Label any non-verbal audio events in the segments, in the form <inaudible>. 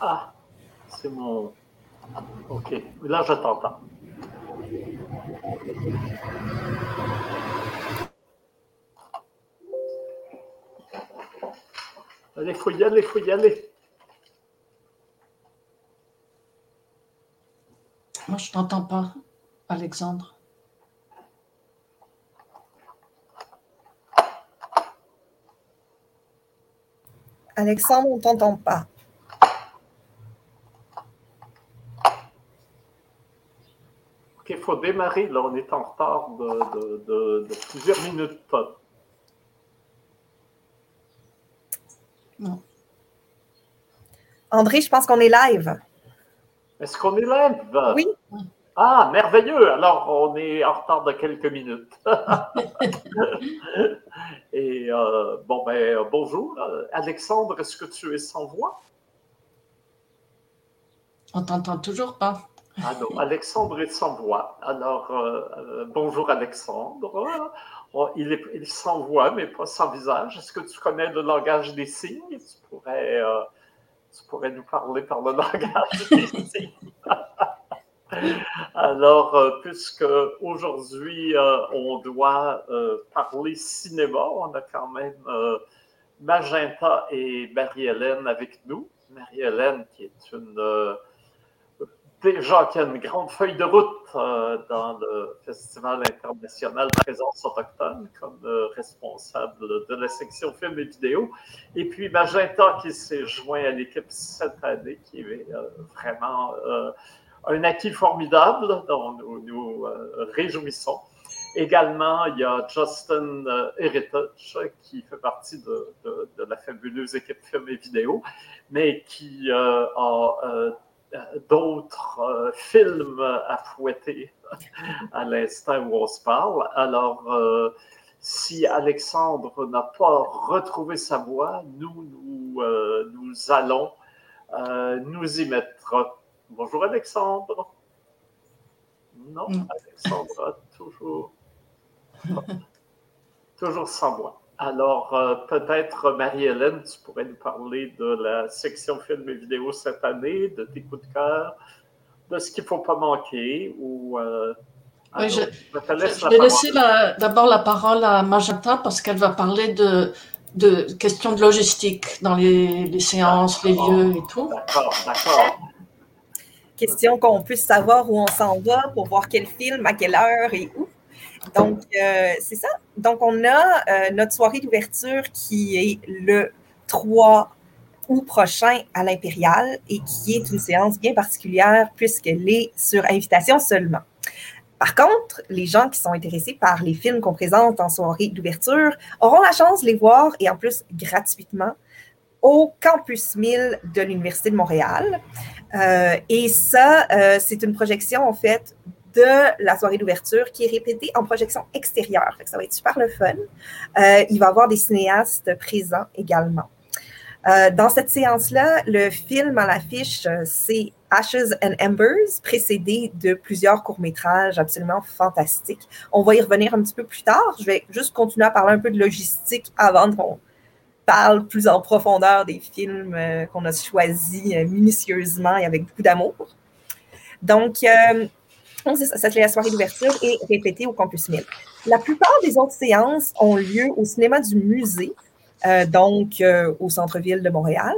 Ah, c'est mon. OK. Là, je t'entends. Allez, il faut y aller, il faut y aller. Moi, je t'entends pas, Alexandre. Alexandre, on t'entend pas. OK, il faut démarrer. Là, on est en retard de, de, de, plusieurs minutes. Non. André, je pense qu'on est live. Est-ce qu'on est live? Oui. Ah, merveilleux! Alors, on est en retard de quelques minutes. <laughs> Et euh, bon, ben, bonjour. Alexandre, est-ce que tu es sans voix? On t'entend toujours pas. Non, Alexandre est sans voix. Alors, euh, euh, bonjour Alexandre. Oh, il est sans voix, mais pas sans visage. Est-ce que tu connais le langage des signes? Tu pourrais, tu pourrais nous parler par le <laughs> langage des signes. Alors, euh, puisque aujourd'hui euh, on doit euh, parler cinéma, on a quand même Magenta et Marie-Hélène avec nous. Marie-Hélène qui est une déjà qui a une grande feuille de route dans le Festival international présence autochtone comme responsable de la section film et vidéo. Et puis Magenta qui s'est joint à l'équipe cette année, qui est vraiment un acquis formidable dont nous nous euh, réjouissons. Également, il y a Justin euh, Heritage qui fait partie de, la fabuleuse équipe film et vidéo, mais qui euh, a d'autres films à fouetter à l'instant où on se parle. Alors, si Alexandre n'a pas retrouvé sa voix, nous, nous, nous allons nous y mettre. Bonjour Alexandre. Non. Alexandre, toujours, toujours sans moi. Alors, euh, peut-être, Marie-Hélène, tu pourrais nous parler de la section film et vidéo cette année, de tes coups de cœur, de ce qu'il ne faut pas manquer. Ou, euh, oui, je, vais laisser d'abord la parole à Magenta parce qu'elle va parler de, de questions de logistique dans les, les séances, les lieux et tout. D'accord, d'accord question qu'on puisse savoir où on s'en va pour voir quel film, à quelle heure et où. Donc, euh, c'est ça. Donc, on a euh, notre soirée d'ouverture qui est le 3 août prochain à l'Impérial et qui est une séance bien particulière puisqu'elle est sur invitation seulement. Par contre, les gens qui sont intéressés par les films qu'on présente en soirée d'ouverture auront la chance de les voir et en plus gratuitement au campus 1000 de l'Université de Montréal. Euh, et ça, c'est une projection, en fait, de la soirée d'ouverture qui est répétée en projection extérieure. ça va être super le fun. Euh, il va y avoir des cinéastes présents également. dans cette séance-là, le film à l'affiche, c'est Ashes and Embers, précédé de plusieurs courts-métrages absolument fantastiques. On va y revenir un petit peu plus tard. Je vais juste continuer à parler un peu de logistique avant qu'on parle plus en profondeur des films euh, qu'on a choisis euh, minutieusement et avec beaucoup d'amour. Donc, euh, c'est la soirée d'ouverture et répétée au Campus 1000. La plupart des autres séances ont lieu au cinéma du musée, donc au centre-ville de Montréal.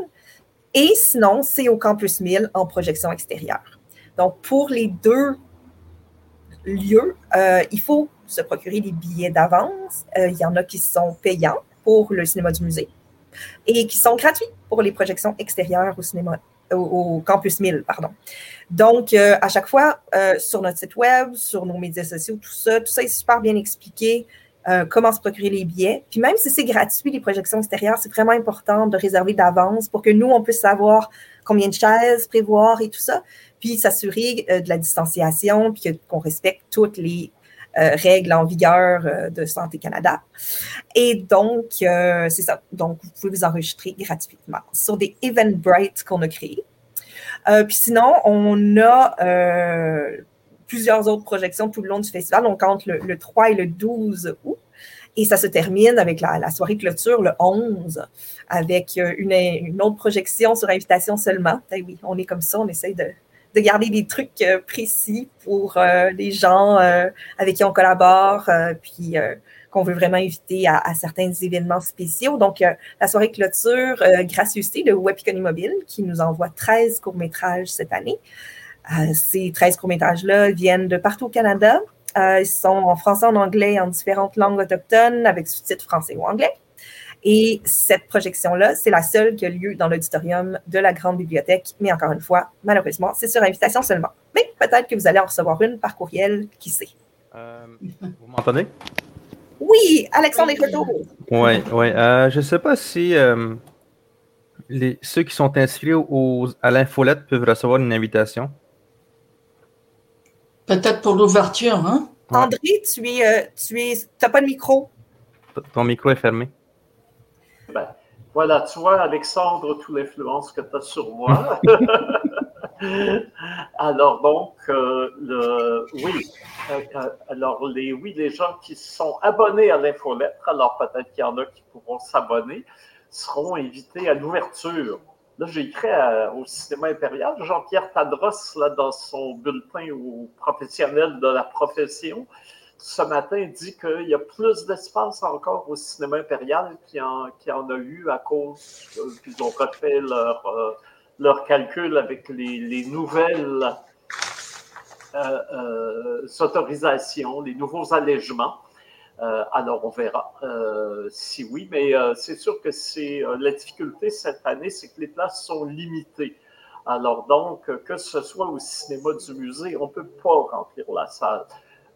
Et sinon, c'est au Campus 1000 en projection extérieure. Donc, pour les deux lieux, il faut se procurer des billets d'avance. il y en a qui sont payants pour le cinéma du musée et qui sont gratuits pour les projections extérieures au cinéma, au, campus 1000, pardon. Donc, euh, à chaque fois, euh, sur notre site web, sur nos médias sociaux, tout ça, tout ça est super bien expliqué. Euh, comment se procurer les billets. Puis même si c'est gratuit, les projections extérieures, c'est vraiment important de réserver d'avance pour que nous, on puisse savoir combien de chaises prévoir et tout ça, puis s'assurer de la distanciation, puis qu'on respecte toutes les règles en vigueur euh, de Santé Canada. Et donc, euh, c'est ça. Donc, vous pouvez vous enregistrer gratuitement sur des Eventbrite qu'on a créés. puis sinon, on a plusieurs autres projections tout le long du festival. On compte le, 3 et le 12 août. Et ça se termine avec la, soirée clôture le 11, avec une, autre projection sur invitation seulement. Eh oui, on est comme ça, on essaye de, garder des trucs précis pour les gens avec qui on collabore, puis qu'on veut vraiment éviter à, certains événements spéciaux. Donc, euh, la soirée clôture, euh, gracieuseté de Webicon Mobile, qui nous envoie 13 courts-métrages cette année. Euh, ces 13 courts-métrages-là viennent de partout au Canada. ils sont en français, en anglais, en différentes langues autochtones, avec sous-titres français ou anglais. Et cette projection-là, c'est la seule qui a lieu dans l'auditorium de la Grande Bibliothèque. Mais encore une fois, malheureusement, c'est sur invitation seulement. Mais peut-être que vous allez en recevoir une par courriel, qui sait. vous m'entendez? Oui, Alexandre est retour. Oui, oui. Euh, je ne sais pas si euh, les, ceux qui sont inscrits à l'infolette peuvent recevoir une invitation. Peut-être pour l'ouverture, hein? André, tu es, euh, tu es, t'as pas de micro? Ton micro est fermé. Voilà, tu vois, Alexandre, toute l'influence que tu as sur moi. <laughs> Alors donc, euh, le, oui, euh, euh, alors les, oui, les gens qui sont abonnés à l'infolettre, alors peut-être qu'il y en a qui pourront s'abonner, seront invités à l'ouverture. Là, j'ai écrit au cinéma impérial, Jean-Pierre Tadros, là, dans son bulletin aux professionnels de la profession, ce matin dit qu'il y a plus d'espace encore au cinéma impérial qu'il en, en, a eu à cause qu'ils ont refait leur leur calcul avec les, nouvelles euh, euh, autorisations, les nouveaux allègements. Euh, alors, on verra si oui, mais c'est sûr que c'est la difficulté cette année, c'est que les places sont limitées. Alors donc, que ce soit au cinéma du musée, on ne peut pas remplir la salle.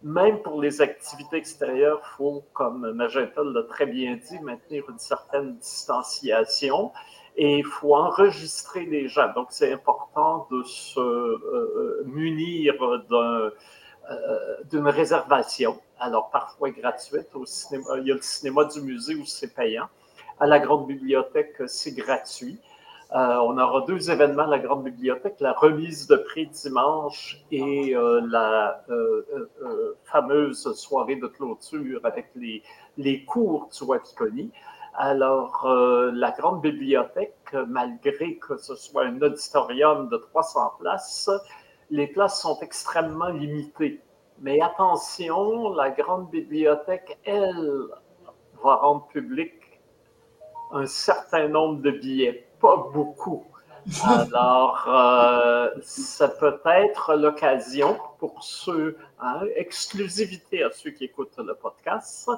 Même pour les activités extérieures, il faut, comme Magenta l'a très bien dit, maintenir une certaine distanciation et il faut enregistrer les gens. Donc, c'est important de se euh, munir euh, d'une réservation, alors parfois gratuite. Au cinéma, il y a le cinéma du musée où c'est payant. À la Grande Bibliothèque, c'est gratuit. Euh, on aura deux événements à la Grande Bibliothèque, la remise de prix dimanche et la fameuse soirée de clôture avec les, cours du Wapikoni. Alors, euh, la grande bibliothèque, malgré que ce soit un auditorium de 300 places, les places sont extrêmement limitées. Mais attention, la grande bibliothèque, elle, va rendre public un certain nombre de billets, pas beaucoup. Alors, euh, ça peut être l'occasion pour ceux, hein, exclusivité à ceux qui écoutent le podcast,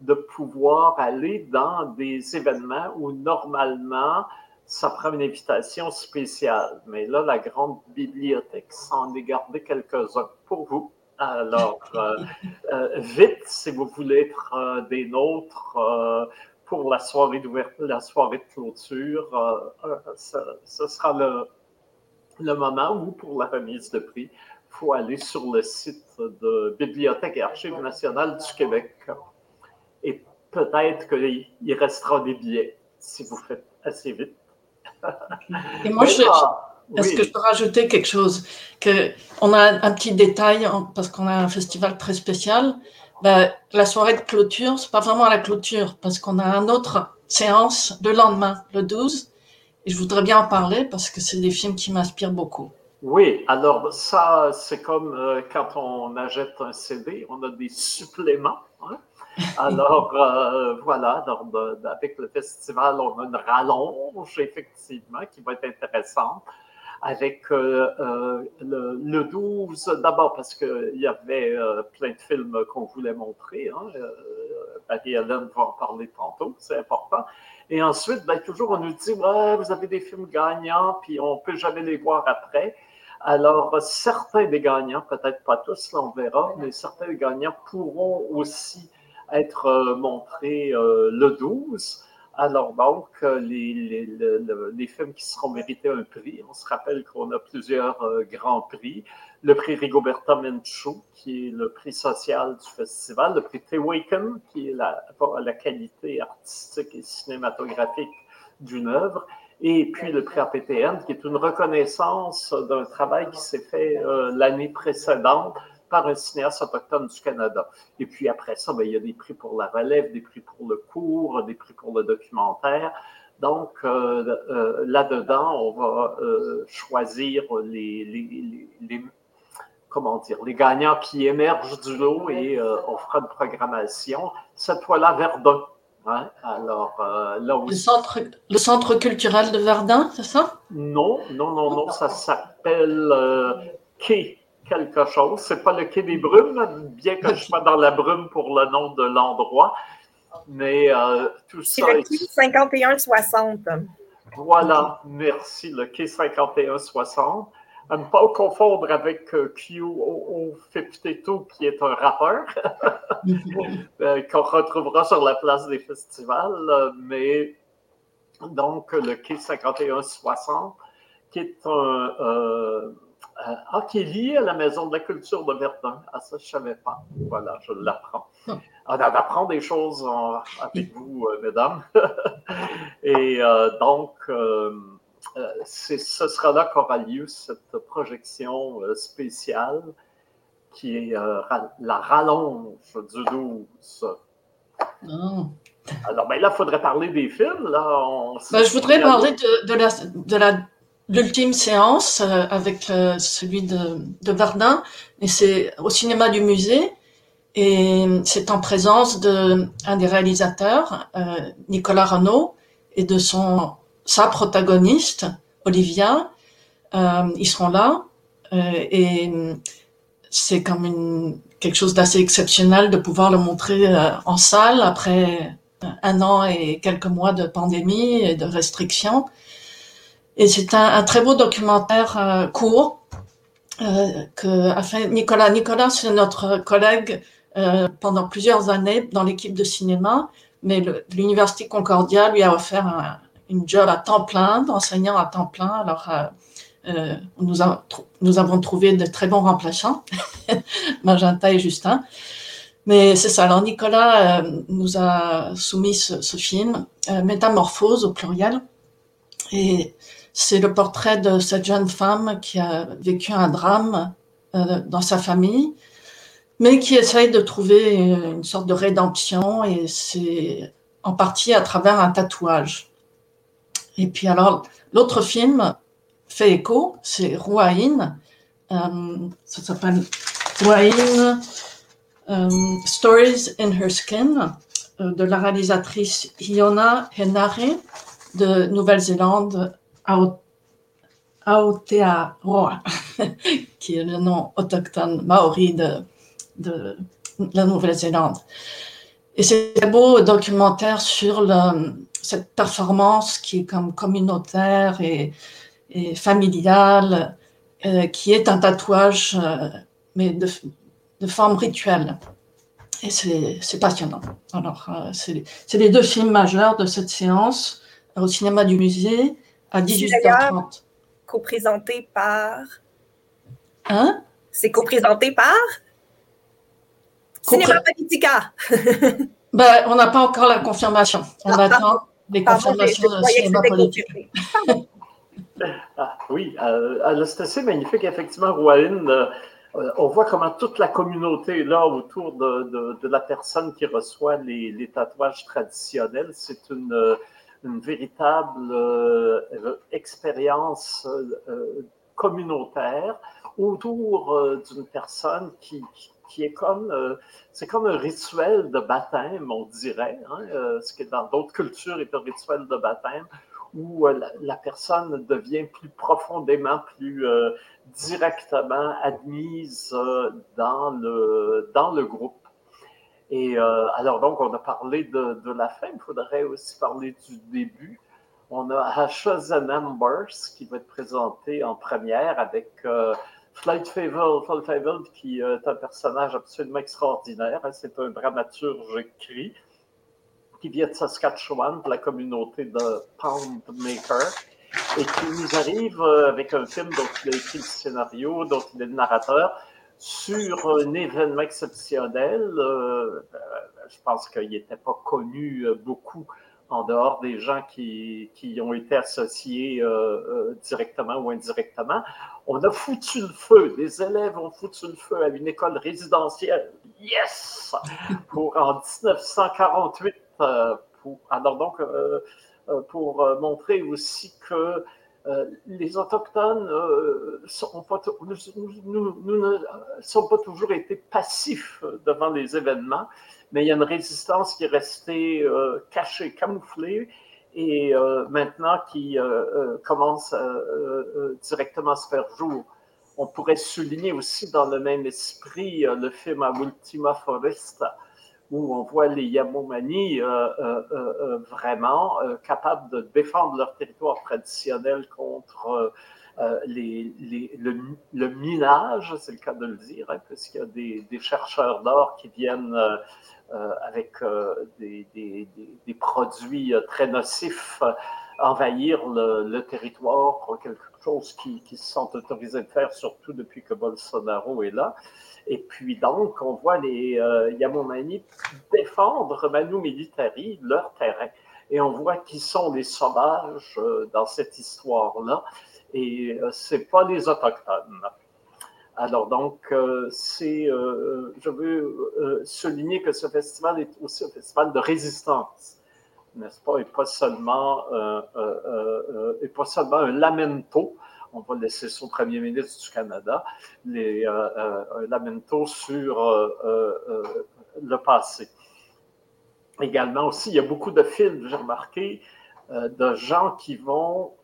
de pouvoir aller dans des événements où normalement, ça prend une invitation spéciale. Mais là, la grande bibliothèque s'en est gardé quelques-uns pour vous. Alors, euh, euh, vite, si vous voulez être euh, des nôtres pour la soirée d'ouverture, la soirée de clôture, ce sera le, le moment où, pour la remise de prix, il faut aller sur le site de Bibliothèque et Archives nationales du Québec et peut-être qu'il restera des billets si vous faites assez vite. <laughs> Et moi, est-ce que je peux rajouter quelque chose? Que On a un petit détail, parce qu'on a un festival très spécial. Ben, la soirée de clôture, c'est pas vraiment la clôture, parce qu'on a une autre séance le lendemain, le 12. Et je voudrais bien en parler parce que c'est des films qui m'inspirent beaucoup. Oui, alors ça, c'est comme euh, quand on achète un CD, on a des suppléments. Hein? <laughs> Alors, euh, voilà, avec le festival, on a une rallonge, effectivement, qui va être intéressante. Avec euh, euh, le, 12, d'abord parce qu'il y avait plein de films qu'on voulait montrer. Hein, Marie-Hélène va en parler tantôt, c'est important. Et ensuite, ben, toujours, on nous dit vous avez des films gagnants, puis on ne peut jamais les voir après. Alors, certains des gagnants, peut-être pas tous, là, on verra, mais certains des gagnants pourront aussi être euh, montré euh, le 12. Alors donc, euh, les, les, films qui seront mérités un prix, on se rappelle qu'on a plusieurs grands prix. Le prix Rigoberta Menchú, qui est le prix social du festival, le prix Tewaken, qui est la, la qualité artistique et cinématographique d'une œuvre, et puis le prix APTN, qui est une reconnaissance d'un travail qui s'est fait l'année précédente par un cinéaste autochtone du Canada. Et puis après ça, ben, il y a des prix pour la relève, des prix pour le cours, des prix pour le documentaire. Donc, euh, là-dedans, on va choisir les, les, comment dire, les gagnants qui émergent du lot et on fera une programmation. Cette fois-là, Verdun alors, euh, là le, centre, le centre culturel de Verdun, c'est ça? Non, non, non, non, ça s'appelle euh, Quai quelque chose. C'est pas le Quai des Brumes, bien que je sois dans la brume pour le nom de l'endroit. Mais euh, tout ça. C'est le Quai 5160. Voilà, merci, le Quai 5160 à ne pas confondre avec euh, Q52, qui est un rappeur, <laughs> euh, qu'on retrouvera sur la place des festivals. Mais donc, le quai 5160, qui est un. Euh, ah, qui est lié à la Maison de la Culture de Verdun. Ah, ça, je ne savais pas. Voilà, je l'apprends. Ah. On apprend des choses avec vous, mesdames. <laughs> Et donc, euh, ce sera là qu'aura lieu cette projection euh, spéciale qui est euh, la rallonge du 12. Ah. Alors, ben là, il faudrait parler des films. Là. Ben, je voudrais parler de, la, l'ultime séance avec celui de, de Verdun, et c'est au cinéma du musée. Et c'est en présence de des réalisateurs, Nicolas Renaud, et de son sa protagoniste, Olivia, euh, ils seront là. Euh, et c'est comme une, quelque chose d'assez exceptionnel de pouvoir le montrer euh, en salle après un an et quelques mois de pandémie et de restrictions. Et c'est un, très beau documentaire euh, court que a fait Nicolas. Nicolas, c'est notre collègue pendant plusieurs années dans l'équipe de cinéma, mais l'Université Concordia lui a offert un, une job à temps plein, d'enseignant à temps plein. Alors, euh, euh nous, avons trouvé de très bons remplaçants, <laughs> Magenta et Justin. Mais c'est ça. Alors, Nicolas euh, nous a soumis ce, ce film, euh, Métamorphose au pluriel. Et c'est le portrait de cette jeune femme qui a vécu un drame dans sa famille, mais qui essaye de trouver une sorte de rédemption et c'est en partie à travers un tatouage. Et puis alors, l'autre film fait écho, c'est Ruain. Euh, ça s'appelle Ruain euh, Stories in Her Skin euh, de la réalisatrice Iona Henare de Nouvelle-Zélande, Aotearoa, <laughs> qui est le nom autochtone maori de, de la Nouvelle-Zélande. Et c'est un beau documentaire sur cette performance qui est comme communautaire et, familiale, euh, qui est un tatouage, euh, mais de, de, forme rituelle. Et c'est passionnant. Alors, euh, c'est les deux films majeurs de cette séance au cinéma du musée à 18h30. Co-présenté par? Hein? C'est co-présenté par? Cinéma Politica. <laughs> ben, on n'a pas encore la confirmation. On attend des confirmations de cinéma politique. <laughs> Ah, oui, euh, c'est assez magnifique, effectivement, Roaline. Euh, on voit comment toute la communauté est là autour de, de, la personne qui reçoit les, les tatouages traditionnels. C'est une, une, véritable euh, expérience euh, communautaire autour d'une personne qui, qui est comme, euh, c'est comme un rituel de baptême, on dirait, hein, euh, ce qui dans d'autres cultures est un rituel de baptême, où euh, la, personne devient plus profondément, plus directement admise dans, le, dans le groupe. Et alors donc, on a parlé de, de la fin, il faudrait aussi parler du début. On a Ashes and Embers qui va être présenté en première avec Flight Fable, Flight Fable, qui est un personnage absolument extraordinaire. Hein. C'est un dramaturge écrit qui vient de Saskatchewan, de la communauté de Poundmaker, et qui nous arrive euh, avec un film dont il a écrit le scénario, dont il est le narrateur, sur un événement exceptionnel. Euh, euh, je pense qu'il n'était pas connu beaucoup en dehors des gens qui, qui ont été associés directement ou indirectement. On a foutu le feu, des élèves ont foutu le feu à une école résidentielle. Yes! Pour en 1948, pour, alors donc, pour montrer aussi que les Autochtones nous, ne sont pas toujours été passifs devant les événements, mais il y a une résistance qui est restée cachée, camouflée, et maintenant qui commence directement à se faire jour. On pourrait souligner aussi dans le même esprit le film Ultima Foresta, où on voit les Yamomani euh, euh, euh, vraiment capables de défendre leur territoire traditionnel contre le, minage, c'est le cas de le dire, hein, puisqu'il y a des, chercheurs d'or qui viennent avec des, produits très nocifs envahir le, territoire, quelque qu'ils qui se sont autorisés de faire, surtout depuis que Bolsonaro est là. Et puis donc, on voit les euh, défendre Manu Militari, leur terrain. Et on voit qui sont les sauvages euh, dans cette histoire-là. Et euh, ce n'est pas les Autochtones. Alors donc, c'est, je veux souligner que ce festival est aussi un festival de résistance, n'est-ce pas, et pas seulement, et pas seulement un lamento, on va laisser son premier ministre du Canada, les euh, euh lamento sur euh, euh, le passé. Également aussi, il y a beaucoup de films, j'ai remarqué, de gens qui vont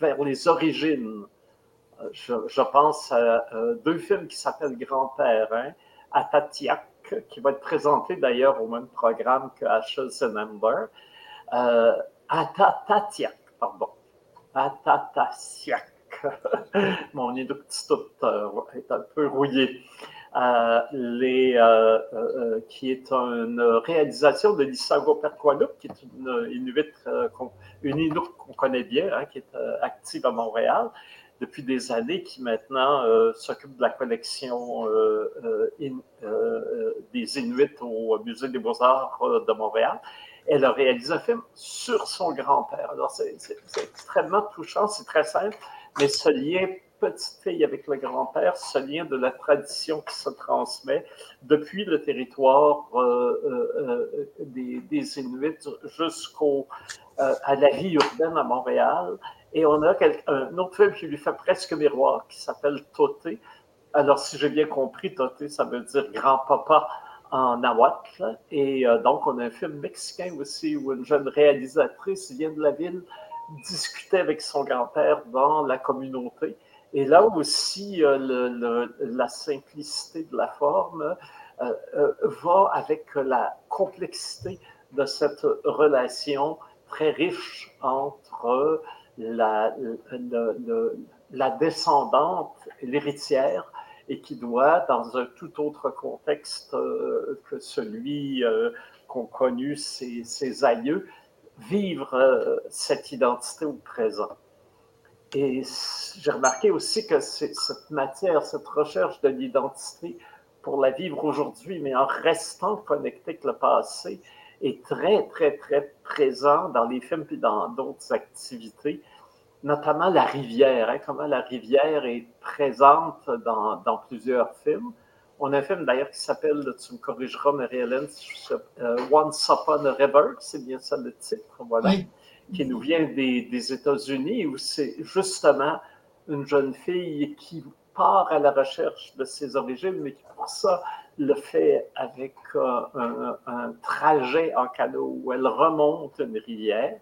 vers les origines. Je, pense à deux films qui s'appellent Grand-père, hein, Atatiak, qui va être présenté d'ailleurs au même programme que Ashes and Amber. Atatiak, pardon. Atatiak. <laughs> Mon inuktitut est un peu rouillé. Euh, les, euh, euh, qui est une réalisation de Lisago Perqualuk, qui est une Inuit, qu'on connaît bien, hein, qui est active à Montréal depuis des années, qui maintenant s'occupe de la collection des Inuits au Musée des Beaux-Arts de Montréal. Elle a réalisé un film sur son grand-père. Alors, c'est extrêmement touchant, c'est très simple mais ce lien petite fille avec le grand-père, ce lien de la tradition qui se transmet depuis le territoire euh, euh, euh, des, Inuits jusqu'au à la vie urbaine à Montréal. Et on a un autre film qui lui fait presque miroir, qui s'appelle Toté. Alors, si j'ai bien compris, Toté, ça veut dire grand-papa en nahuatl. Et donc, on a un film mexicain aussi où une jeune réalisatrice vient de la ville discutait avec son grand-père dans la communauté. Et là aussi, euh, la simplicité de la forme euh, euh, va avec la complexité de cette relation très riche entre la, la descendante l'héritière et qui doit, dans un tout autre contexte que celui qu'ont connu ses, ses aïeux, vivre euh, cette identité au présent. Et j'ai remarqué aussi que cette matière, cette recherche de l'identité pour la vivre aujourd'hui, mais en restant connecté avec le passé, est très, très, très présent dans les films et dans d'autres activités, notamment la rivière, hein, comment la rivière est présente dans, dans plusieurs films. On a un film d'ailleurs qui s'appelle, tu me corrigeras, Marie-Hélène, euh, Once Upon a River, c'est bien ça le titre, voilà, qui nous vient des, États-Unis, où c'est justement une jeune fille qui part à la recherche de ses origines, mais qui pour ça le fait avec euh, un, un, trajet en canot où elle remonte une rivière.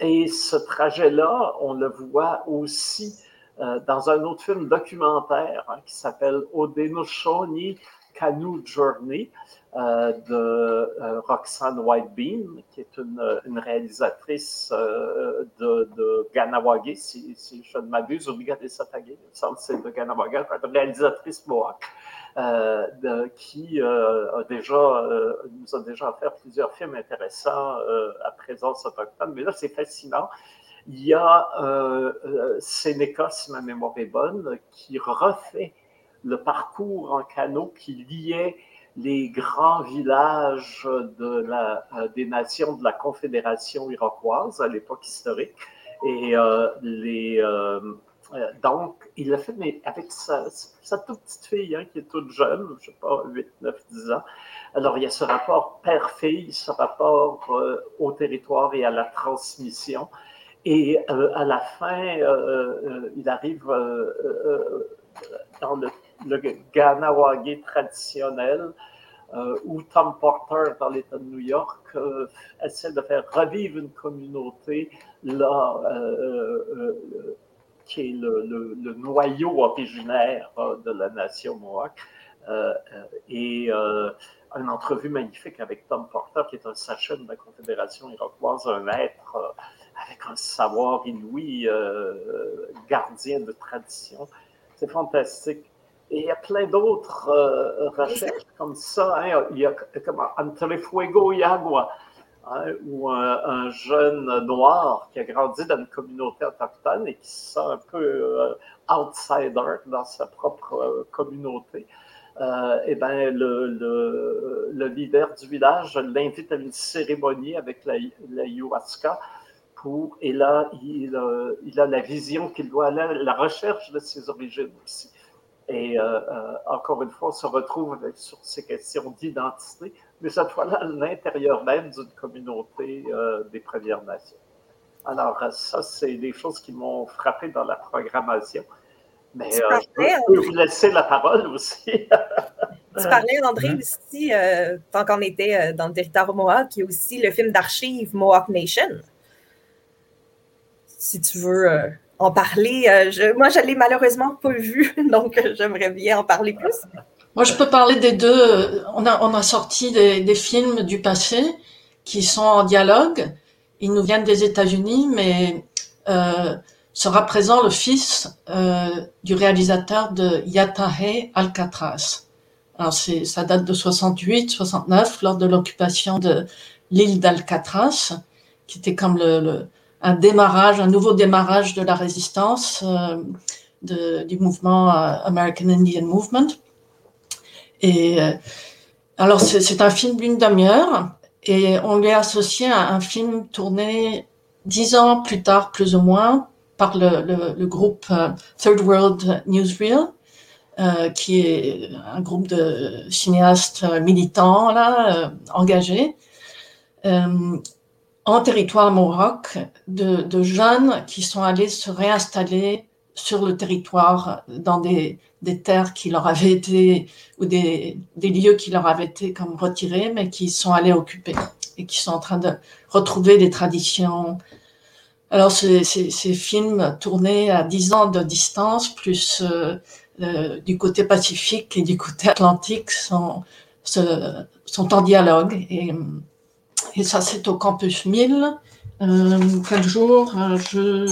Et ce trajet-là, on le voit aussi euh, dans un autre film documentaire hein, qui s'appelle Odenoshoni Canoe Journey euh, de euh, Roxanne Whitebeam, qui est une, réalisatrice de, de Ganawagi, si, je ne m'abuse, ou Satagé, il me semble que c'est de Ganawagi, une réalisatrice mohawk. Qui a déjà, nous a déjà fait plusieurs films intéressants à présence autochtone. Mais là, c'est fascinant. Il y a euh, euh, si ma mémoire est bonne, qui refait le parcours en canot qui liait les grands villages de la, des nations de la Confédération iroquoise à l'époque historique. Et les, donc, il l'a fait, mais avec sa, toute petite fille, hein, qui est toute jeune, je ne sais pas, 8, 9, 10 ans. Alors, il y a ce rapport père-fille, ce rapport au territoire et à la transmission. Et euh, à la fin, euh, euh, il arrive dans le, le traditionnel, où Tom Porter, dans l'État de New York, essaie de faire revivre une communauté là, qui est le, noyau originaire de la nation Mohawk. et une entrevue magnifique avec Tom Porter, qui est un sachet de la Confédération iroquoise, un être avec un savoir inouï, euh, gardien de tradition. C'est fantastique. Et il y a plein d'autres euh, recherches comme ça. Hein. Il y a comme Entre Fuego Yagua, hein, où un, jeune noir qui a grandi dans une communauté autochtone et qui se sent un peu euh, outsider dans sa propre communauté. eh ben, le, le, le, leader du village l'invite à une cérémonie avec la, la ayahuasca et là, il, il a la vision qu'il doit aller à la recherche de ses origines aussi. Et euh, euh, encore une fois, on se retrouve sur ces questions d'identité, mais cette fois-là à l'intérieur même d'une communauté euh, des Premières Nations. Alors, ça, c'est des choses qui m'ont frappé dans la programmation. Mais je peux, vous laisser la parole aussi. <laughs> tu parlais, André, mm-hmm. aussi, tant qu'on était dans le territoire Mohawk, il y a aussi le film d'archives Mohawk Nation si tu veux euh, en parler. Euh, moi, je ne l'ai malheureusement pas vu, <laughs> donc euh, j'aimerais bien en parler plus. Moi, je peux parler des deux. On a, on a sorti des, films du passé qui sont en dialogue. Ils nous viennent des États-Unis, mais sera présent le fils du réalisateur de Yatahe Alcatraz. Alors, ça date de 68, 69, lors de l'occupation de l'île d'Alcatraz, qui était comme le un démarrage, un nouveau démarrage de la résistance euh, de, du mouvement euh, American Indian Movement. Et euh, alors c'est un film d'une demi-heure et on lui a associé un, un, film tourné dix ans plus tard, plus ou moins, par le, groupe Third World Newsreel, euh, qui est un groupe de cinéastes militants là, engagés en territoire Mohawk de, de, jeunes qui sont allés se réinstaller sur le territoire dans des, des terres qui leur avaient été ou des, des, lieux qui leur avaient été comme retirés mais qui sont allés occuper et qui sont en train de retrouver des traditions. Alors ces, ces, films tournés à 10 ans de distance plus euh, euh, du côté pacifique et du côté atlantique sont, sont en dialogue et et ça, c'est au campus 1000. Euh, quel jour euh, je,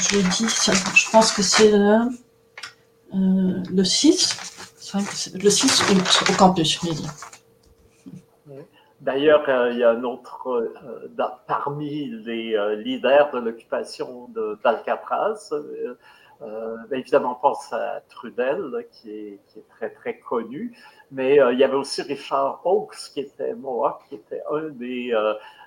je dis, je pense que c'est le, euh, le 6. Le 6 au campus 1000. D'ailleurs, euh, il y a un autre, euh, parmi les leaders de l'occupation d'Alcatraz, ben, évidemment, on pense à Trudel, qui est, qui est très, très connu, mais il y avait aussi Richard Hawkes, qui était Mohawk, qui était un des...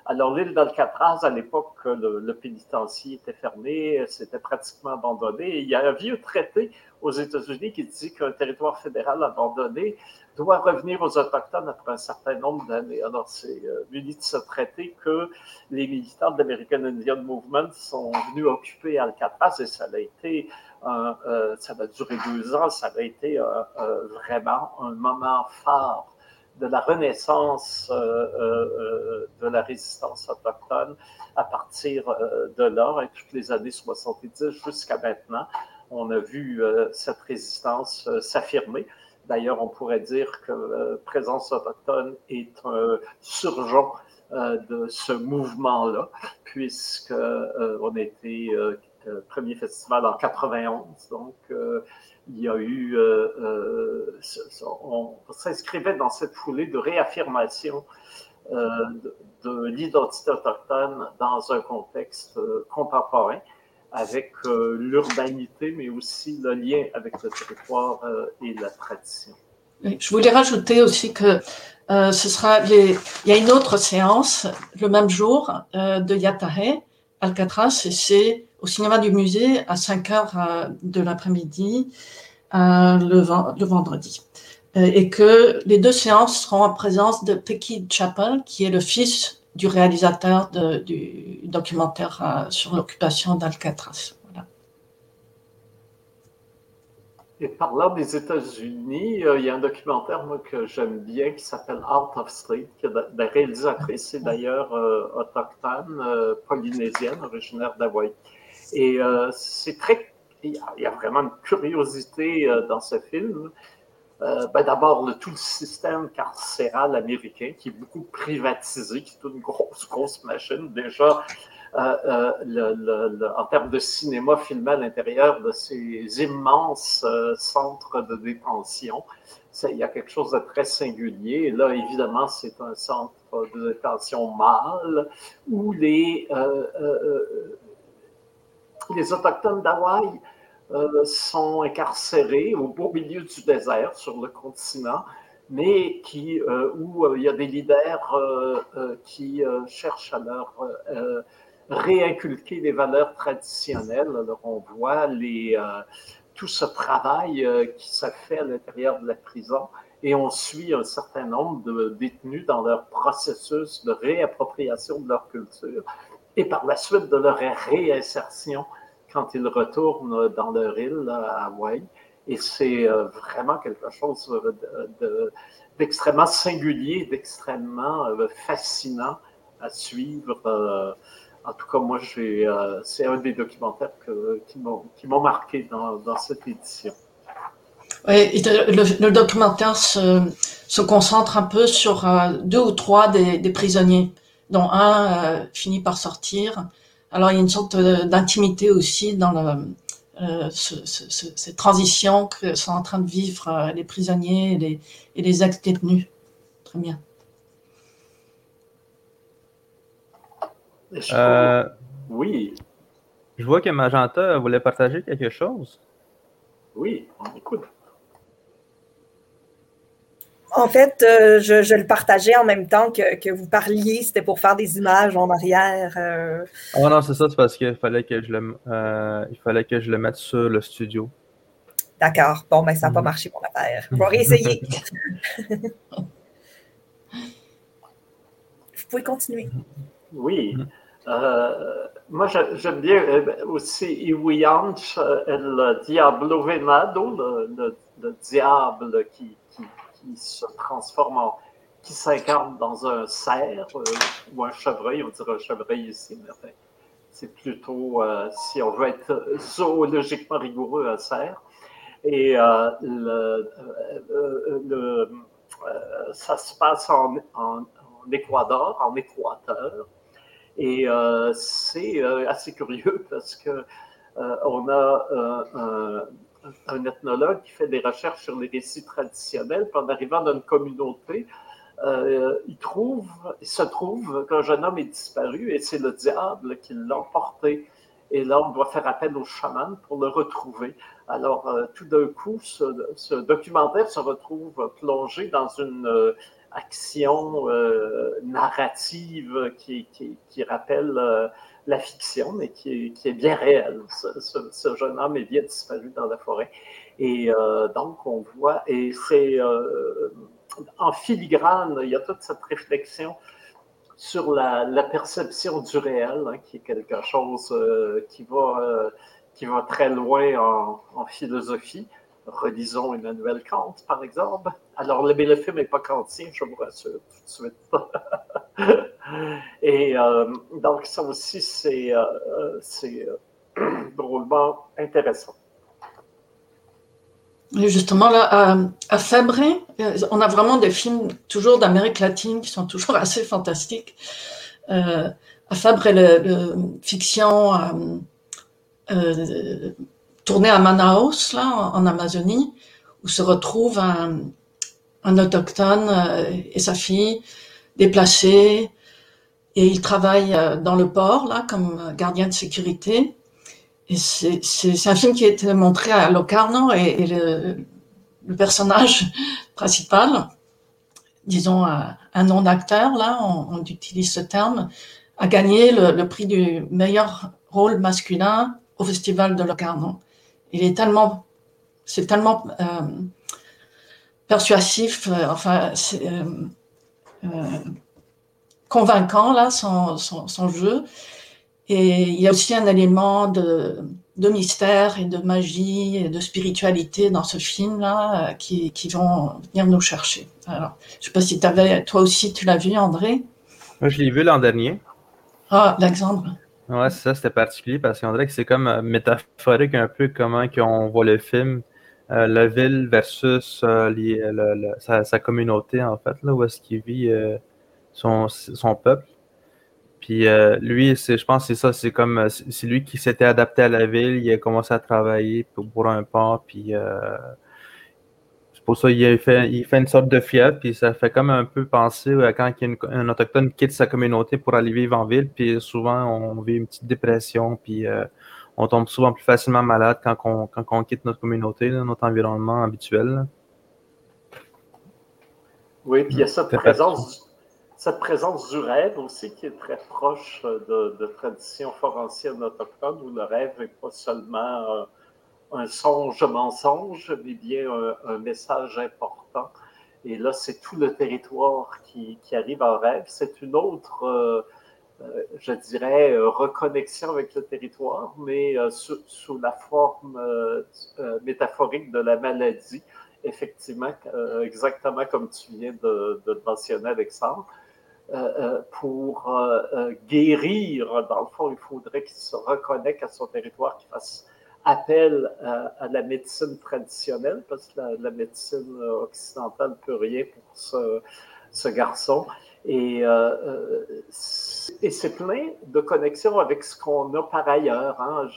Euh, alors, l'île d'Alcatraz, à l'époque, le, le pénitencier était fermé, c'était pratiquement abandonné. il y a un vieux traité aux États-Unis qui dit qu'un territoire fédéral abandonné doit revenir aux Autochtones après un certain nombre d'années. Alors, c'est euh, muni de ce traité que les militants de l'American Indian Movement sont venus occuper Alcatraz et ça a été, euh, ça a duré deux ans, ça a été euh, vraiment un moment fort de la renaissance de la résistance autochtone à partir de là, et toutes les années 70 jusqu'à maintenant on a vu euh, cette résistance euh, s'affirmer. D'ailleurs, on pourrait dire que euh, Présence autochtone est un surgeon de ce mouvement-là, puisqu'on a été premier festival en 91. Donc, il y a eu, on s'inscrivait dans cette foulée de réaffirmation de, de l'identité autochtone dans un contexte contemporain avec euh, l'urbanité, mais aussi le lien avec le territoire euh, et la tradition. Je voulais rajouter aussi que euh, ce sera il y a une autre séance le même jour euh, de Yatahe, Alcatraz, et c'est au cinéma du musée à 5 heures euh, de l'après-midi euh, le, le, vendredi. Euh, et que les deux séances seront en présence de Pecky Chappell, qui est le fils du réalisateur de, du documentaire sur l'occupation d'Alcatraz. Et parlant des États-Unis, euh, il y a un documentaire moi, que j'aime bien qui s'appelle Out of Street, que la réalisatrice est d'ailleurs euh, autochtone, polynésienne, originaire d'Hawaï. Et c'est très. Il y, a, vraiment une curiosité dans ce film. Ben, D'abord, tout le système carcéral américain qui est beaucoup privatisé, qui est une grosse, grosse machine. Déjà, euh, euh, en termes de cinéma filmé à l'intérieur de ces immenses euh, centres de détention. il y a quelque chose de très singulier. là, évidemment, c'est un centre de détention mâle où les, les Autochtones d'Hawaï sont incarcérés au beau milieu du désert sur le continent mais qui, où il y a des leaders qui cherchent à leur réinculquer les valeurs traditionnelles. Alors, on voit euh, tout ce travail euh, qui se fait à l'intérieur de la prison et on suit un certain nombre de détenus dans leur processus de réappropriation de leur culture et par la suite de leur réinsertion quand ils retournent dans leur île à Hawaï. Et c'est euh, vraiment quelque chose d'extrêmement singulier, d'extrêmement fascinant à suivre en tout cas, moi, euh, c'est un des documentaires qui m'ont marqué dans, cette édition. Oui, le, documentaire se, concentre un peu sur euh, deux ou trois des, prisonniers, dont un euh, finit par sortir. Alors, il y a une sorte d'intimité aussi dans cette transition que sont en train de vivre les prisonniers et les, et les ex-détenus. Très bien. Euh, oui. Je vois que Magenta voulait partager quelque chose. Oui, on écoute. En fait, euh, je, le partageais en même temps que, vous parliez. C'était pour faire des images en arrière. Euh. Oh non, c'est ça, c'est parce qu'il fallait que je le, il fallait que je le mette sur le studio. D'accord. Bon, mais ben, ça n'a pas mhm. marché pour l'affaire. On va réessayer. <laughs> vous pouvez continuer. Oui. Euh, moi, j'aime bien euh, aussi Iwianch, euh, le Diablo Venado, le, diable qui, se transforme en. qui s'incarne dans un cerf ou un chevreuil, on dirait un chevreuil ici, mais c'est plutôt, si on veut être zoologiquement rigoureux, un cerf. Et le, ça se passe en, en en Équateur. Et euh, c'est euh, assez curieux parce que euh, on a un, ethnologue qui fait des recherches sur les récits traditionnels. Puis en arrivant dans une communauté, il trouve, il se trouve qu'un jeune homme est disparu et c'est le diable qui l'a emporté. Et là, on doit faire appel au chaman pour le retrouver. Alors, tout d'un coup, ce, documentaire se retrouve plongé dans une action euh, narrative qui, rappelle euh, la fiction, mais qui, est bien réelle. Ce, jeune homme est bien disparu dans la forêt. Et euh, donc, on voit, et c'est en filigrane, il y a toute cette réflexion sur la, perception du réel, hein, qui est quelque chose qui, va, qui va très loin en philosophie relisons Emmanuel Kant, par exemple. Alors, le, le film n'est pas kantien, je vous rassure tout de suite. <laughs> Et euh, donc, ça aussi, c'est euh, euh, <clears throat> drôlement intéressant. justement, là, à, à on a vraiment des films toujours d'Amérique latine qui sont toujours <laughs> assez fantastiques. à Fabré, le, fiction tourné à Manaus, là, en, Amazonie, où se retrouve un, autochtone euh, et sa fille déplacés, et ils travaillent euh, dans le port, là, comme gardien de sécurité. Et c'est un film qui a été montré à Locarno et, le personnage <laughs> principal, disons un, non-acteur, là, on, utilise ce terme, a gagné le, prix du meilleur rôle masculin au Festival de Locarno. Il est tellement, c'est tellement euh, persuasif, euh, enfin, euh, convaincant, là, son, son, jeu. Et il y a aussi un élément de, de, mystère et de magie et de spiritualité dans ce film-là qui, qui, vont venir nous chercher. Alors, je ne sais pas si avais, toi aussi tu l'as vu, André? Moi, je l'ai vu l'an dernier. Ah, Alexandre. Ouais, c'est ça, c'était particulier parce qu'on dirait que c'est comme euh, métaphorique un peu comment on voit le film, euh, la ville versus euh, sa, communauté, en fait, là, où est-ce qu'il vit son, son, peuple. Puis lui, je pense que c'est ça, c'est comme, c'est lui qui s'était adapté à la ville, il a commencé à travailler pour, pour un port, puis pour ça il fait, il fait une sorte de fièvre, puis ça fait comme un peu penser à quand un Autochtone quitte sa communauté pour aller vivre en ville, puis souvent on vit une petite dépression, puis euh, on tombe souvent plus facilement malade quand on, quand on quitte notre communauté, notre environnement habituel. Oui, puis il y a cette présence, cette présence du rêve aussi qui est très proche de, de traditions foranciennes autochtones, où le rêve n'est pas seulement... Euh, un songe mensonge, mais bien un, message important. Et là, c'est tout le territoire qui, arrive en rêve. C'est une autre, euh, euh, je dirais, euh, reconnexion avec le territoire, mais sous, la forme métaphorique de la maladie. Effectivement, exactement comme tu viens de, de le mentionner, Alexandre. pour guérir, dans le fond, il faudrait qu'il se reconnecte à son territoire, qu'il fasse appel à, la médecine traditionnelle, parce que la, médecine occidentale ne peut rien pour ce, garçon. Et, euh, euh, et c'est plein de connexions avec ce qu'on a par ailleurs. Hein.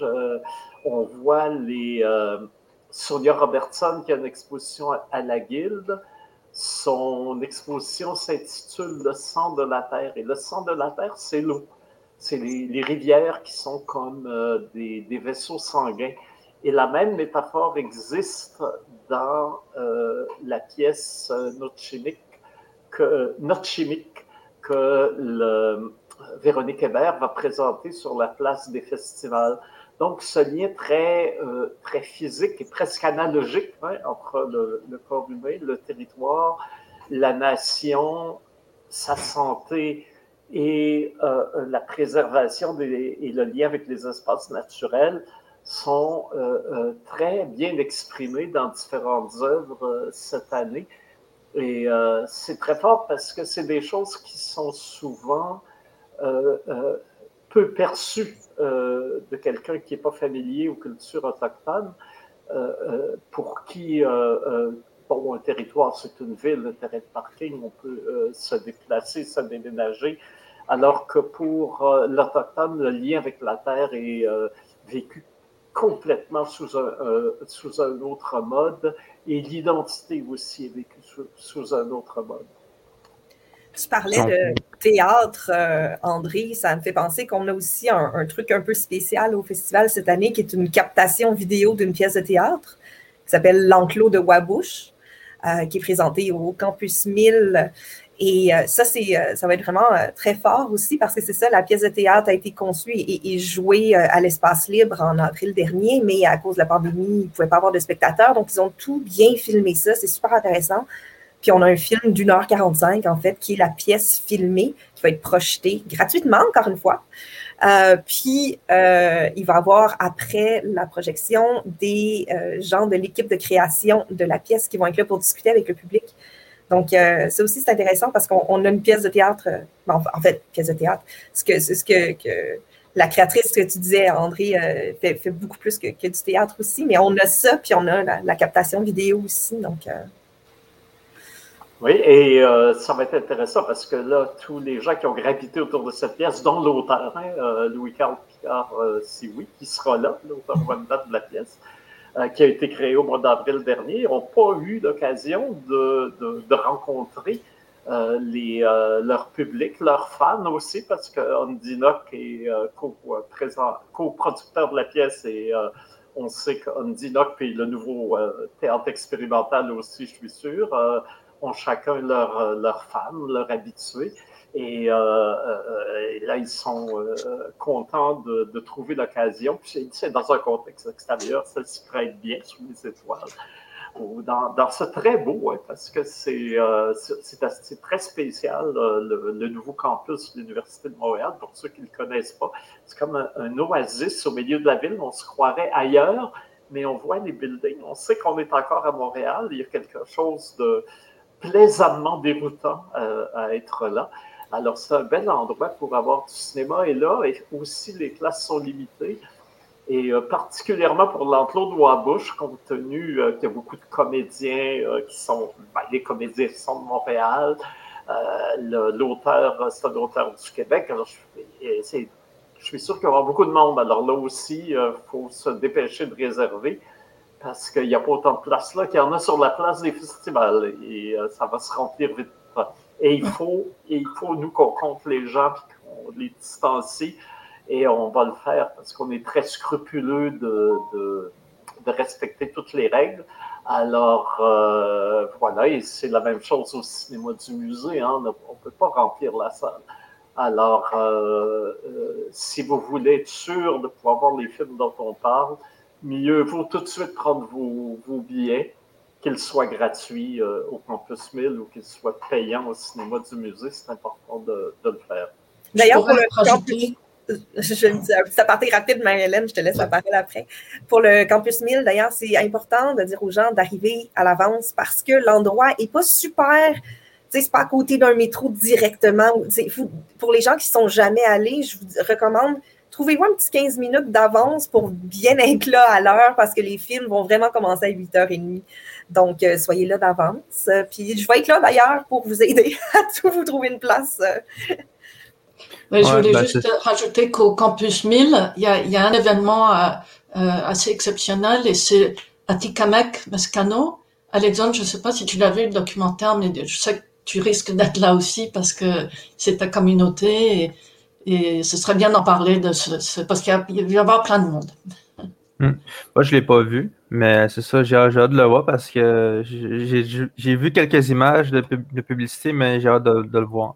on voit les, euh, Sonia Robertson qui a une exposition à, la Guilde. Son exposition s'intitule Le sang de la terre. Et le sang de la terre, c'est l'eau c'est les, rivières qui sont comme euh, des, vaisseaux sanguins. Et la même métaphore existe dans euh, la pièce euh, Notre chimique que, Véronique Hébert va présenter sur la place des festivals. Donc, ce lien très, très physique et presque analogique hein, entre le, corps humain, le territoire, la nation, sa santé, et euh, la préservation et le lien avec les espaces naturels sont euh, euh, très bien exprimés dans différentes œuvres cette année. Et c'est très fort parce que c'est des choses qui sont souvent peu perçues de quelqu'un qui n'est pas familier aux cultures autochtones, pour qui bon, un territoire, c'est une ville, un terrain de parking, on peut se déplacer, se déménager, alors que pour euh, l'Autochtone, le lien avec la terre est euh, vécu complètement sous un, euh, sous un autre mode et l'identité aussi est vécue sous, un autre mode. Tu parlais de théâtre, André. Ça me fait penser qu'on a aussi un, truc un peu spécial au festival cette année qui est une captation vidéo d'une pièce de théâtre qui s'appelle L'enclos de Wabouche, qui est présentée au Campus 1000 et euh, ça, c'est, euh, ça va être vraiment euh, très fort aussi parce que c'est ça, la pièce de théâtre a été conçue et, jouée à l'espace libre en avril dernier, mais à cause de la pandémie, ils ne pouvaient pas avoir de spectateurs. Donc, ils ont tout bien filmé ça. C'est super intéressant. Puis, on a un film d'une heure 45, en fait, qui est la pièce filmée qui va être projetée gratuitement, encore une fois. puis, il va y avoir, après la projection, des gens de l'équipe de création de la pièce qui vont être là pour discuter avec le public. Donc, euh, ça aussi, c'est intéressant parce qu'on a une pièce de théâtre, euh, en fait, pièce de théâtre, ce que, ce que, la créatrice que tu disais, André, euh, fait, beaucoup plus que, du théâtre aussi, mais on a ça, puis on a la, captation vidéo aussi. Donc, Oui, et ça va être intéressant parce que là, tous les gens qui ont gravité autour de cette pièce, dont l'auteur, hein, Louis-Carl Picard, si oui, qui sera là, l'auteur de la pièce, qui a été créé au mois d'avril dernier, n'ont pas eu l'occasion de, de, rencontrer euh, les, euh, leur public, leurs fans aussi, parce que Andinoc est co-producteur de la pièce et on sait qu'Undinoc et le nouveau théâtre expérimental aussi, je suis sûr, ont chacun leur, leur femme, leur habitué. Et, là, ils sont contents de, trouver l'occasion. Puis c'est dans un contexte extérieur, ça se prête bien sous les étoiles dans, dans ce très beau, parce que c'est euh, très spécial, euh, le, nouveau campus de l'Université de Montréal, pour ceux qui ne le connaissent pas. C'est comme un, oasis au milieu de la ville, on se croirait ailleurs, mais on voit les buildings, on sait qu'on est encore à Montréal, il y a quelque chose de plaisamment déroutant euh, à être là. Alors, c'est un bel endroit pour avoir du cinéma. Et là, aussi, les classes sont limitées. Et euh, particulièrement pour l'enclos de Wabush, compte tenu euh, qu'il y a beaucoup de comédiens euh, qui sont, ben, les comédiens sont de Montréal. L'auteur, c'est un auteur du Québec. Alors, je, suis sûr qu'il y aura beaucoup de monde. Alors là aussi, il faut se dépêcher de réserver parce qu'il n'y a pas autant de place là qu'il y en a sur la place des festivals. Et ça va se remplir vite. Et il faut, il faut nous, qu'on compte les gens qu'on les distancie et on va le faire parce qu'on est très scrupuleux de, respecter toutes les règles. Alors, euh, voilà, et c'est la même chose au cinéma du musée, hein, on ne peut pas remplir la salle. Alors, euh, euh, si vous voulez être sûr de pouvoir voir les films dont on parle, mieux vaut tout de suite prendre vos billets, qu'ils soient gratuits au Campus 1000 ou qu'ils soient payants au cinéma du musée, c'est important de, de, le faire. D'ailleurs, pour le campus, <laughs> je vais un petit aparté rapide, Marie-Hélène, je te laisse la parole après. Pour le Campus 1000, d'ailleurs, c'est important de dire aux gens d'arriver à l'avance parce que l'endroit n'est pas super. C'est pas à côté d'un métro directement. pour les gens qui ne sont jamais allés, je vous recommande trouvez-vous un petit 15 minutes d'avance pour bien être là à l'heure parce que les films vont vraiment commencer à 8h30. Donc, euh, soyez là d'avance. Puis, je vais être là d'ailleurs pour vous aider <laughs> à tout vous trouver une place. je voulais bah, juste rajouter qu'au Campus 1000, il y a, y a un événement euh, euh, assez exceptionnel et c'est Atikamek Mescano. Alexandre, je ne sais pas si tu l'as vu le documentaire, mais je sais que tu risques d'être là aussi parce que c'est ta communauté et, et, ce serait bien d'en parler de ce, parce qu'il va y avoir plein de monde. Hmm. Moi, je ne l'ai pas vu, mais c'est ça, j'ai hâte de le voir parce que j'ai vu quelques images de, de publicité, mais j'ai hâte de, de, le voir.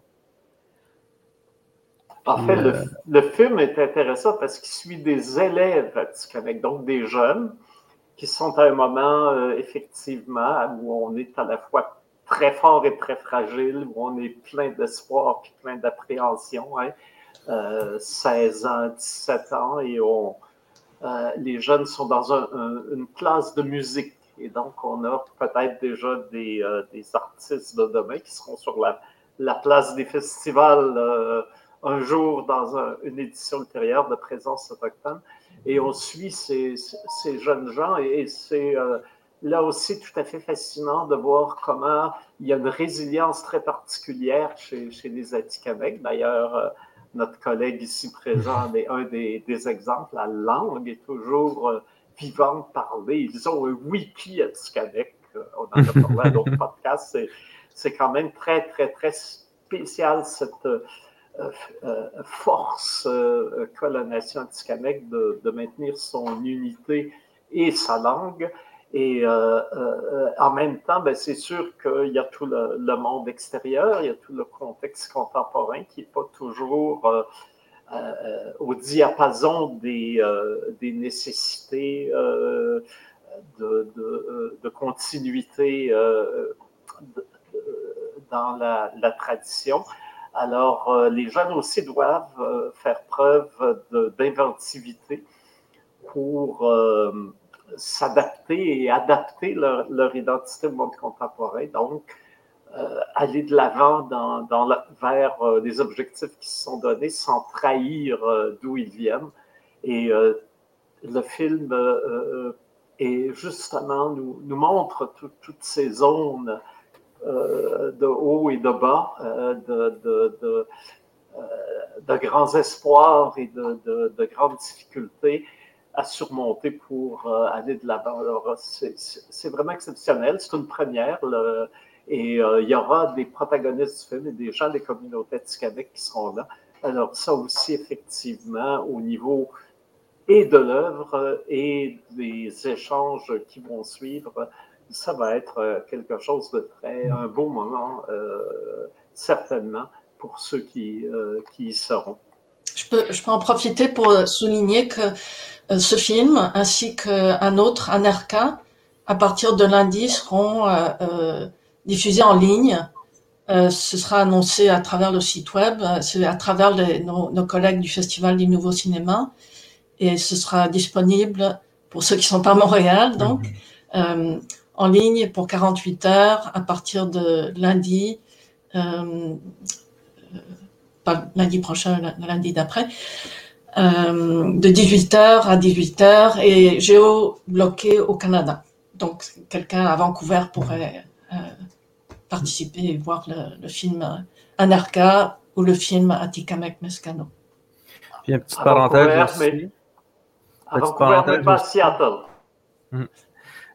En fait, euh, le, film est intéressant parce qu'il suit des élèves à donc des jeunes qui sont à un moment, euh, effectivement, où on est à la fois très fort et très fragile, où on est plein d'espoir et plein d'appréhension. 16 hein. Euh, ans, 17 ans, et on, les jeunes sont dans une classe de musique. Et donc, on a peut-être déjà des, artistes de demain qui seront sur la, la place des festivals un jour dans une édition ultérieure de Présence autochtone. Et on suit ces, ces jeunes gens et, c'est euh, là aussi tout à fait fascinant de voir comment il y a une résilience très particulière chez, chez les Atikamekw. D'ailleurs, euh, notre collègue ici présent est un des, des exemples. La langue est toujours euh, vivante, parlée. Ils ont un wiki Atikamekw. On en a parlé à d'autres <laughs> podcasts. C'est quand même très, très, très spécial cette euh, euh, force euh, que la nation de, de, maintenir son unité et sa langue. Et en même temps, ben, c'est sûr qu'il y a tout le, monde extérieur, il y a tout le contexte contemporain qui n'est pas toujours au diapason des, nécessités de, continuité dans la, tradition. Alors, euh, les jeunes aussi doivent euh, faire preuve d'inventivité pour euh, s'adapter et adapter leur, identité au monde contemporain. Donc, aller de l'avant vers des objectifs qui se sont donnés sans trahir d'où ils viennent. Et le film et justement nous, montre toutes ces zones euh, de haut et de bas, euh, euh, de, grands espoirs et de, grandes difficultés à surmonter pour aller de l'avant. Alors, c'est vraiment exceptionnel. C'est une première. et il y aura des protagonistes du film et des gens des communautés Québec qui seront là. Alors, ça aussi, effectivement, au niveau et de l'œuvre et des échanges qui vont suivre. Ça va être quelque chose de très, un beau moment, certainement, pour ceux qui, qui y seront. Je peux, je peux en profiter pour souligner que ce film, ainsi qu'un autre, Anarcha, à partir de lundi, seront euh, euh, diffusés en ligne. Euh, ce sera annoncé à travers le site web, à travers les, nos, nos, collègues du Festival du Nouveau Cinéma, et ce sera disponible pour ceux qui sont pas à Montréal, donc mhm. euh, en ligne pour 48 heures à partir de lundi, euh, pas lundi prochain, lundi d'après, euh, de 18h à 18h et géo-bloqué au Canada. Donc, quelqu'un à Vancouver pourrait euh, participer et voir le, film Anarcha ou le film Atikamek Mescano. Puis une petite parenthèse aussi. À Vancouver, pas Seattle. Hum.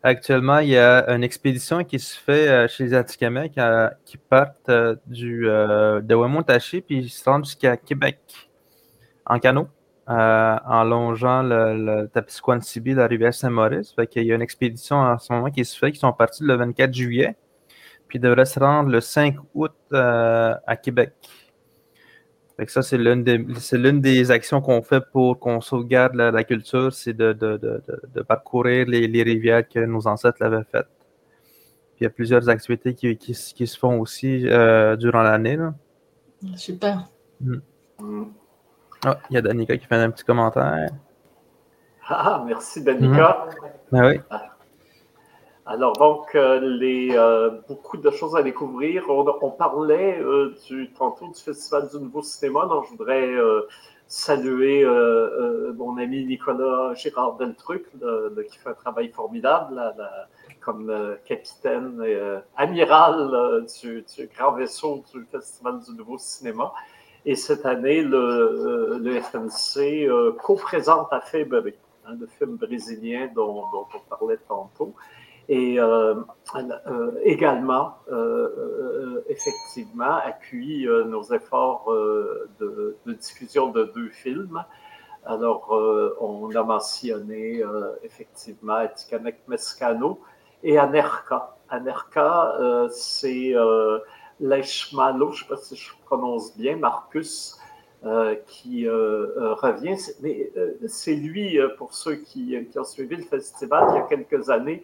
Actuellement, il y a une expédition qui se fait euh, chez les Atikamekw euh, qui partent du, de Wemontachi puis ils se rendent jusqu'à Québec en canot. Euh, en longeant le, le Tapisquan-Sibi, la rivière Saint-Maurice. Fait qu'il y a une expédition en ce moment qui se fait, qui sont partis le 24 juillet, puis ils devraient se rendre le 5 août euh, à Québec. Fait que ça, c'est l'une des, actions qu'on fait pour qu'on sauvegarde la, culture, c'est de, de, de, de, parcourir les, les, rivières que nos ancêtres l'avaient faites. Puis il y a plusieurs activités qui, qui, qui se font aussi euh, durant l'année. Super. Mm. Ah, il y a Danica qui fait un petit commentaire. Ah, merci Danica. Ben oui. Alors donc, euh, les, euh, beaucoup de choses à découvrir. On, parlait euh, du, tantôt du Festival du Nouveau Cinéma, donc je voudrais saluer mon ami Nicolas Girard Deltruc, qui fait un travail formidable comme capitaine amiral du, du, grand vaisseau du Festival du Nouveau Cinéma. Et cette année, le, euh, le FNC euh, co-présente à February, hein, le film brésilien dont, dont, on parlait tantôt. Et euh, euh également, euh, effectivement, appuie nos efforts de, de, diffusion de deux films. Alors, on a mentionné effectivement Etikamek Mescano et Anerka. Anerka, c'est Leishmano, je ne sais pas si je prononce bien, Marcus, euh, qui euh, euh, revient. Mais c'est lui, pour ceux qui, ont suivi le festival il y a quelques années,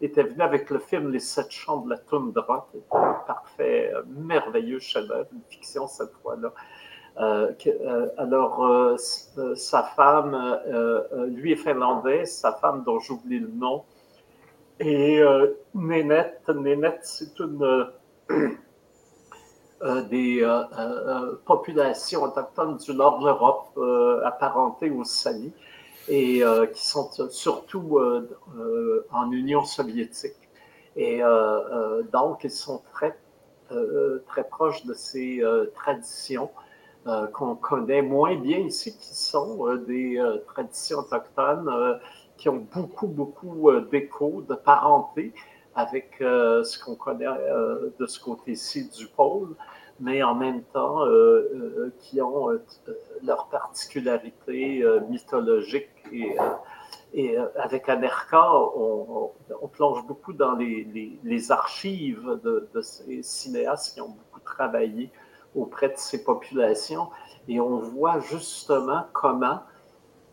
était venu avec le film Les Sept Champs de la Toundra, qui est un parfait, merveilleux chef-d'œuvre, une fiction cette fois-là. alors, sa femme, lui est finlandais, sa femme dont j'oublie le nom, et Nénette, Nénette, c'est une des euh, euh, populations autochtones du nord de l'Europe apparentées aux Sali et qui sont surtout en Union soviétique. Et donc, ils sont très, très proches de ces traditions qu'on connaît moins bien ici, qui sont des traditions autochtones qui ont beaucoup, beaucoup d'écho, de parenté avec ce qu'on connaît de ce côté-ci du pôle mais en même temps euh, euh, qui ont euh, leur particularité mythologique. Et, avec Anerka, on, on, plonge beaucoup dans les archives de, de, ces cinéastes qui ont beaucoup travaillé auprès de ces populations. Et on voit justement comment,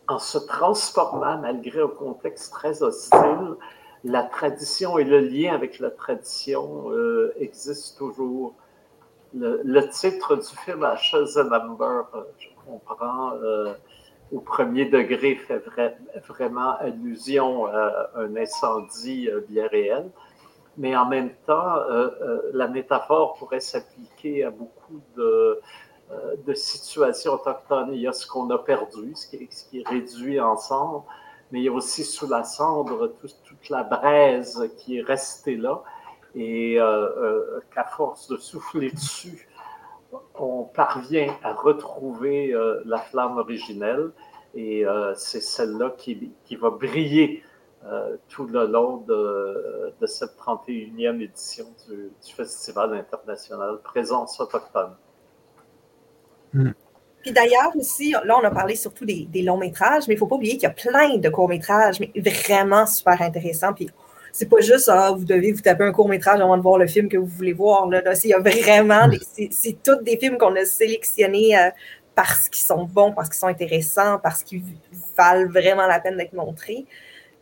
en se transformant malgré un contexte très hostile, la tradition et le lien avec la tradition euh, existent toujours le, titre du film à Number, euh, je comprends, euh, au premier degré fait vraiment allusion à un incendie bien réel. Mais en même temps, la métaphore pourrait s'appliquer à beaucoup de, situations autochtones. Il y a ce qu'on a perdu, ce qui, est, réduit ensemble, mais il y a aussi sous la cendre toute la braise qui est restée là et euh, euh, qu'à force de souffler dessus, on parvient à retrouver euh, la flamme originelle et c'est celle-là qui, va briller tout le long de, de cette 31e édition du, Festival international Présence autochtone. Hmm. Puis d'ailleurs aussi, là, on a parlé surtout des, longs métrages, mais il ne faut pas oublier qu'il y a plein de courts métrages, mais vraiment super intéressants. Puis c'est pas juste, ah, vous devez vous taper un court métrage avant de voir le film que vous voulez voir. Là, il y a vraiment, c'est tous des films qu'on a sélectionnés euh, parce qu'ils sont bons, parce qu'ils sont intéressants, parce qu'ils valent vraiment la peine d'être montrés.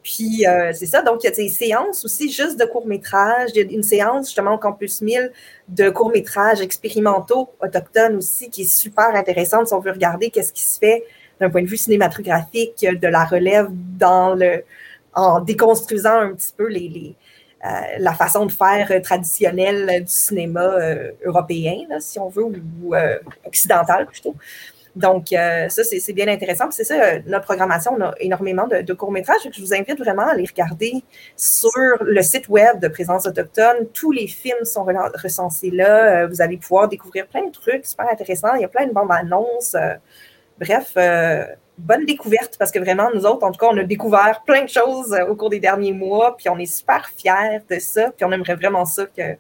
Puis euh, c'est ça, donc il y a des séances aussi juste de courts-métrages. Il y a une séance justement au Campus 1000 de courts-métrages expérimentaux autochtones aussi qui est super intéressante si on veut regarder qu'est-ce qui se fait d'un point de vue cinématographique, de la relève dans le, en déconstruisant un petit peu les, euh, la façon de faire traditionnelle du cinéma euh, européen, si on veut, ou occidental plutôt. Donc, euh, ça, c'est bien intéressant. C'est ça, euh, notre programmation, on a énormément de, courts-métrages. Je vous invite vraiment à les regarder sur le site web de Présence autochtone. Tous les films sont recensés là. Euh, vous allez pouvoir découvrir plein de trucs super intéressants. Il y a plein de bandes annonces. bref, bonne découverte parce que vraiment, nous autres, en tout cas, on a découvert plein de choses au cours des derniers mois. Puis on est super fiers de ça. Puis on aimerait vraiment ça qu'il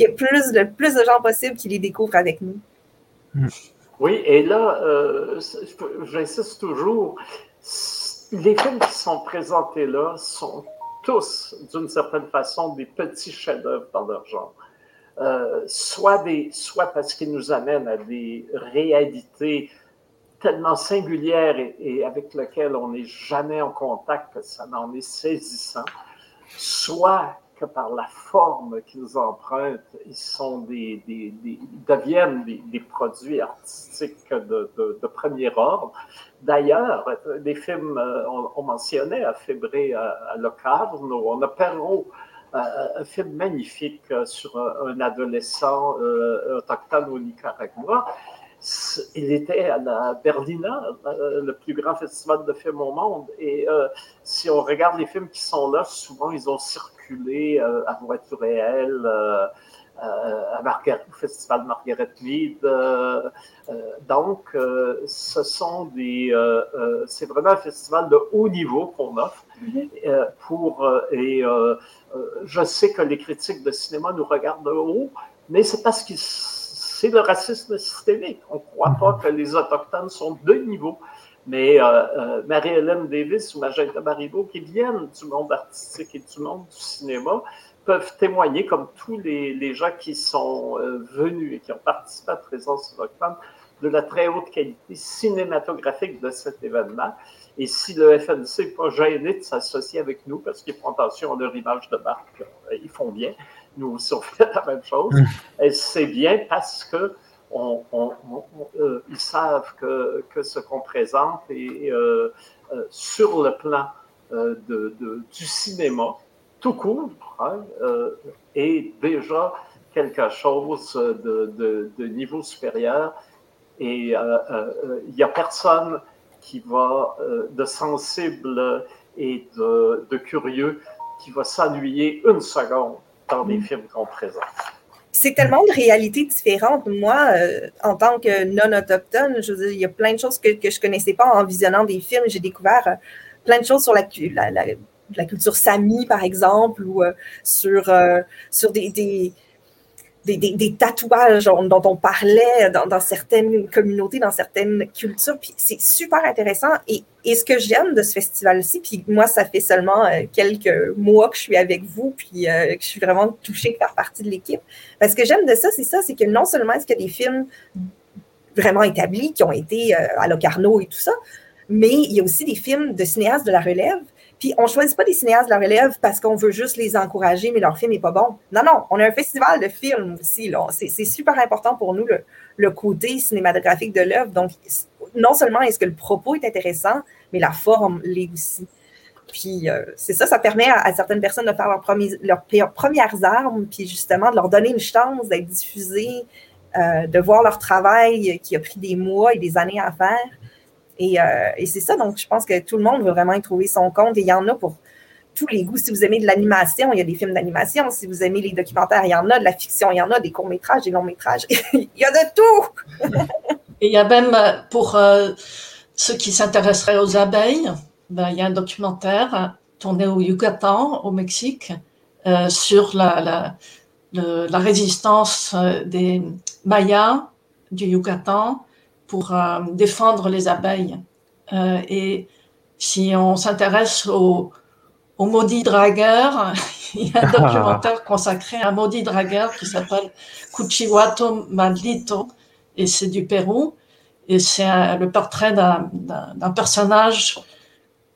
y ait plus, le plus de gens possible qui les découvrent avec nous. Mm. Oui, et là, euh, j'insiste toujours, les films qui sont présentés là sont tous, d'une certaine façon, des petits chefs-d'œuvre dans leur genre. Euh, soit, des, soit parce qu'ils nous amènent à des réalités tellement singulières et, et avec lesquelles on n'est jamais en contact que ça en est saisissant, soit que par la forme qu'ils empruntent, ils deviennent des, produits artistiques de, premier ordre. D'ailleurs, des films, euh, on, mentionnait à Fébré à, Locarno, on a Perrault, euh, un film magnifique sur un, adolescent euh, autochtone au Nicaragua il était à la Berlina, euh, le plus grand festival de films au monde. Et euh, si on regarde les films qui sont là, souvent ils ont circulé euh, à voiture réelle, à au festival Margaret Mead. donc, ce sont des, c'est vraiment un festival de haut niveau qu'on offre. Pour et je sais que les critiques de cinéma nous regardent de haut, mais c'est parce qu'ils c'est le racisme systémique. On ne croit pas mhm. que les Autochtones sont de niveau. Mais euh, euh, Marie-Hélène Davis ou Magenta Baribeau, qui viennent du monde artistique et du monde du cinéma, peuvent témoigner, comme tous les, gens qui sont euh, venus et qui ont participé à la présence autochtone, de la très haute qualité cinématographique de cet événement. Et si le FNC n'est pas gêné de s'associer avec nous parce qu'ils font attention à leur image de marque, ils font bien nous aussi, on fait la même chose. Hum. Et c'est bien parce que on, euh, ils savent que, que ce qu'on présente est euh, euh, sur le plan de, du cinéma, tout court, hein, est déjà quelque chose de, de niveau supérieur. Et il n'y a personne qui va, de sensible et de, de curieux, qui va s'ennuyer une seconde dans les mm. films qu'on présente. C'est tellement de réalités différentes. Moi, euh, en tant que non-autochtone, je veux dire, il y a plein de choses que, je ne connaissais pas en visionnant des films. J'ai découvert euh, plein de choses sur la, culture sami, par exemple, ou euh, sur, sur des, des des, tatouages dont on parlait dans, certaines communautés, dans certaines cultures. Puis c'est super intéressant. Et, ce que j'aime de ce festival-ci, puis moi, ça fait seulement euh, quelques mois que je suis avec vous, puis euh, que je suis vraiment touchée de faire partie de l'équipe. Parce que j'aime de ça, c'est ça, c'est que non seulement est-ce qu'il y a des films vraiment établis qui ont été euh, à Locarno et tout ça, mais il y a aussi des films de cinéastes de la relève puis on choisit pas des cinéastes de relève parce qu'on veut juste les encourager, mais leur film n'est pas bon. Non, non, on a un festival de films aussi. C'est super important pour nous, le, côté cinématographique de l'œuvre. Donc, non seulement est-ce que le propos est intéressant, mais la forme l'est aussi. Puis euh, c'est ça, ça permet à, certaines personnes de faire leurs premières armes, puis justement de leur donner une chance d'être diffusées, euh, de voir leur travail qui a pris des mois et des années à faire. Euh, et, c'est ça, donc je pense que tout le monde veut vraiment y trouver son compte et il y en a pour tous les goûts. Si vous aimez de l'animation, il y a des films d'animation. Si vous aimez les documentaires, il y en a, de la fiction, il y en a, des courts-métrages, des longs-métrages. <laughs> il y a de tout! <laughs> et il y a même, euh, pour euh, ceux qui s'intéresseraient aux abeilles, ben, il y a un documentaire tourné au Yucatan, au Mexique, sur la, la, la, résistance des Mayas du Yucatan pour défendre les abeilles. et si on s'intéresse aux, aux maudits dragueurs, <laughs> il y a un documentaire <laughs> consacré à un maudit dragueur qui s'appelle Cuchiwato Maldito, et c'est du Pérou. Et c'est le portrait d'un personnage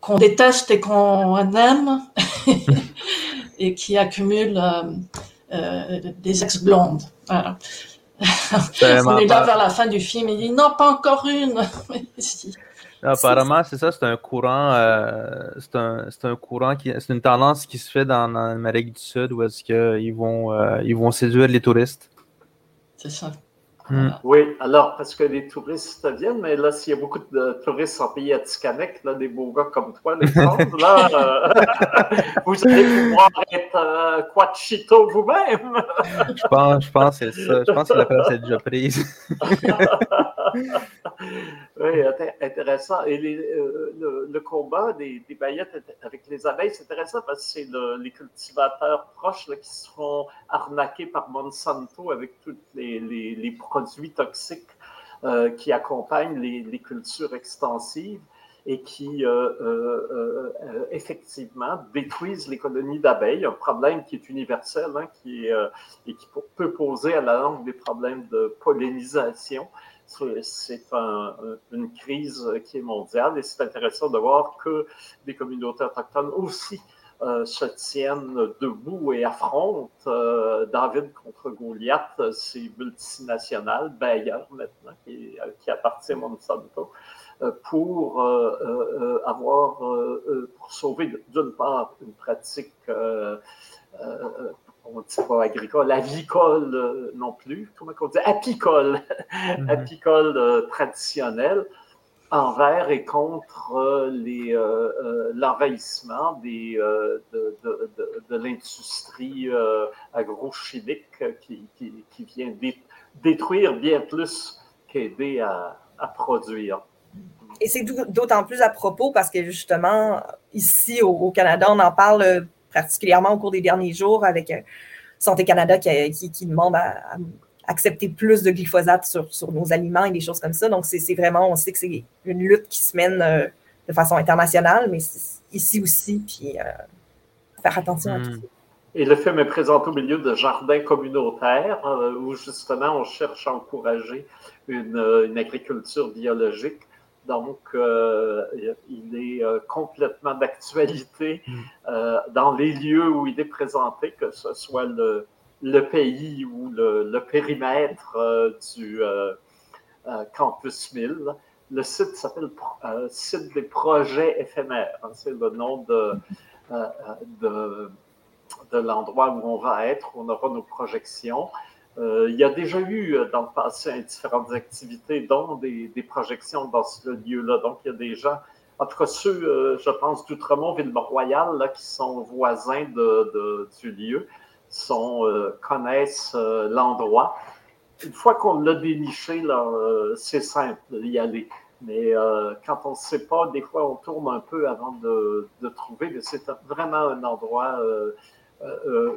qu'on déteste et qu'on aime, <laughs> et qui accumule euh, euh, des ex-blondes. Voilà. On est là vers la fin du film, il dit non, pas encore une. <laughs> Apparemment, c'est ça, c'est un courant, euh, c'est un, un, courant qui, c'est une tendance qui se fait dans, l'Amérique du Sud où est-ce qu'ils vont, ils vont séduire les touristes. C'est ça. Hmm. Oui, alors, parce que les touristes viennent, mais là, s'il y a beaucoup de touristes en pays Atikamek, là, des beaux gars comme toi, les <laughs> là, euh, <laughs> vous allez pouvoir être euh, Quachito vous-même. je pense, je pense que c'est ça. Je pense que la place est déjà prise. <laughs> oui, intéressant. Et euh, le, combat des, des, baillettes avec les abeilles, c'est intéressant parce que c'est les cultivateurs proches qui se font arnaquer par Monsanto avec tous les, les, produits toxiques euh, qui accompagnent les, cultures extensives et qui euh, effectivement détruisent les colonies d'abeilles, un problème qui est universel hein, qui et qui peut poser à la langue des problèmes de pollinisation c'est une crise qui est mondiale et c'est intéressant de voir que des communautés autochtones aussi euh, se tiennent debout et affrontent euh, David contre Goliath, ces multinationales, Bayer maintenant, qui, appartient à Monsanto, euh, pour avoir, pour sauver d'une part une pratique on ne dit pas agricole, avicole euh, non plus, comment on dit, apicole, mhm. apicole euh, traditionnel envers et contre euh, l'envahissement de, l'industrie agrochimique qui, qui, vient détruire bien plus qu'aider à, produire. Et c'est d'autant plus à propos parce que justement, ici au Canada, on en parle particulièrement au cours des derniers jours avec euh, Santé Canada qui, qui, demande à, accepter plus de glyphosate sur, sur, nos aliments et des choses comme ça. Donc, c'est vraiment, on sait que c'est une lutte qui se mène euh, de façon internationale, mais ici aussi, puis euh, faire attention à tout hmm. ça. Et le film est présenté au milieu de jardins communautaires où justement on cherche à encourager une, une agriculture biologique donc, euh, il est euh, complètement d'actualité <laughs> mm. euh, dans les lieux où il est présenté, que ce soit le, pays ou le, périmètre du Campus 1000. Le site s'appelle Site des projets éphémères. Hein, c'est le nom de, de, de l'endroit où on va être, où on aura nos projections. Euh, il y a déjà eu euh, dans le passé différentes activités, dont des, projections dans ce lieu-là. Donc, il y a des gens, en tout cas ceux, euh, je pense, d'Outremont, Ville-Royale, là, qui sont voisins de, du lieu, sont, connaissent l'endroit. Une fois qu'on l'a déniché, c'est simple d'y aller. Mais quand on ne sait pas, des fois, on tourne un peu avant de trouver. Mais c'est vraiment un endroit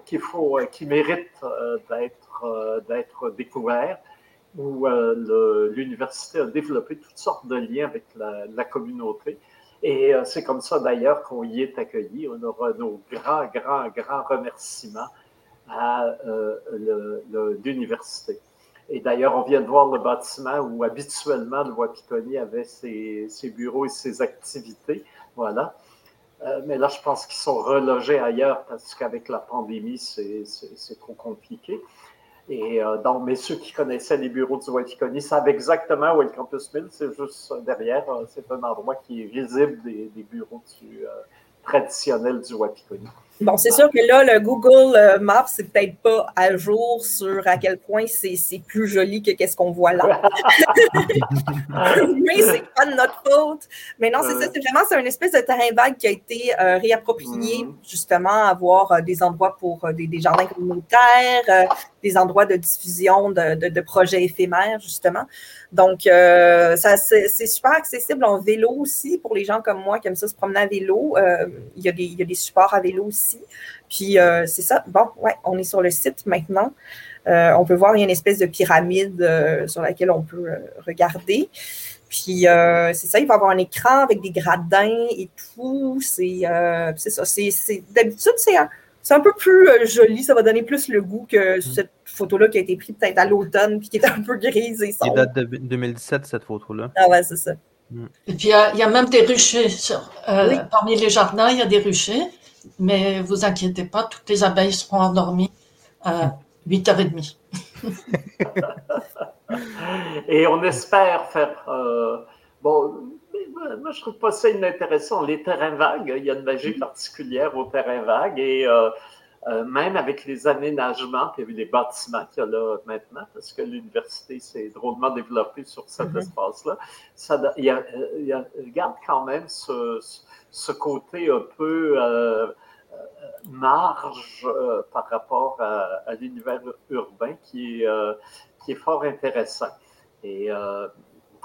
qu'il faut, qui mérite d'être euh, d'être découvert, où euh, l'université a développé toutes sortes de liens avec la, communauté. Et euh, c'est comme ça d'ailleurs qu'on y est accueilli. On aura nos grands, grands, grands remerciements à l'université. Et d'ailleurs, on vient de voir le bâtiment où habituellement le Wapikoni avait ses, ses, bureaux et ses activités. Voilà. Mais là, je pense qu'ils sont relogés ailleurs parce qu'avec la pandémie, c'est trop compliqué. Et euh, donc, mais ceux qui connaissaient les bureaux du Waikikoni savent exactement où est le Campus 1000. C'est juste derrière. Euh, c'est un endroit qui est visible des, bureaux euh, traditionnels du Waikikoni. Bon, c'est sûr que là, le Google euh, Maps, c'est peut-être pas à jour sur à quel point c'est plus joli que qu'est-ce qu'on voit là. <laughs> Mais c'est pas de notre faute. Mais non, c'est ça, c'est vraiment c'est une espèce de terrain vague qui a été euh, réapproprié, mm-hmm. justement, avoir euh, des endroits pour des, jardins communautaires, des endroits de diffusion de, de, projets éphémères, justement. Donc, ça c'est super accessible en vélo aussi pour les gens comme moi qui aiment ça se promener à vélo. il, y a des, il y a des supports à vélo aussi puis euh, c'est ça. Bon, ouais, on est sur le site maintenant. on peut voir, il y a une espèce de pyramide sur laquelle on peut regarder. Puis c'est ça, il va y avoir un écran avec des gradins et tout. C'est ça. C'est, d'habitude, c'est un, c'est un peu plus euh, joli, ça va donner plus le goût que mm. cette photo-là qui a été prise peut-être à l'automne puis qui est un peu grise et sombre. Il date de 2017, cette photo-là. Ah ouais, c'est ça. Mm. Et puis, il y, a même des ruchers. Euh, parmi les jardins, il y a des ruchers, mais vous inquiétez pas, toutes les abeilles seront endormies à 8h30. <laughs> et on espère faire... Euh, bon, moi, je trouve pas ça inintéressant. Les terrains vagues, il y a une magie particulière aux terrains vagues et euh, même avec les aménagements et les bâtiments qu'il y a là maintenant, parce que l'université s'est drôlement développée sur cet mm-hmm. espace-là, ça, il, y a, il, garde quand même ce, ce côté un peu euh, marge par rapport à, l'univers urbain qui est, qui est fort intéressant. Et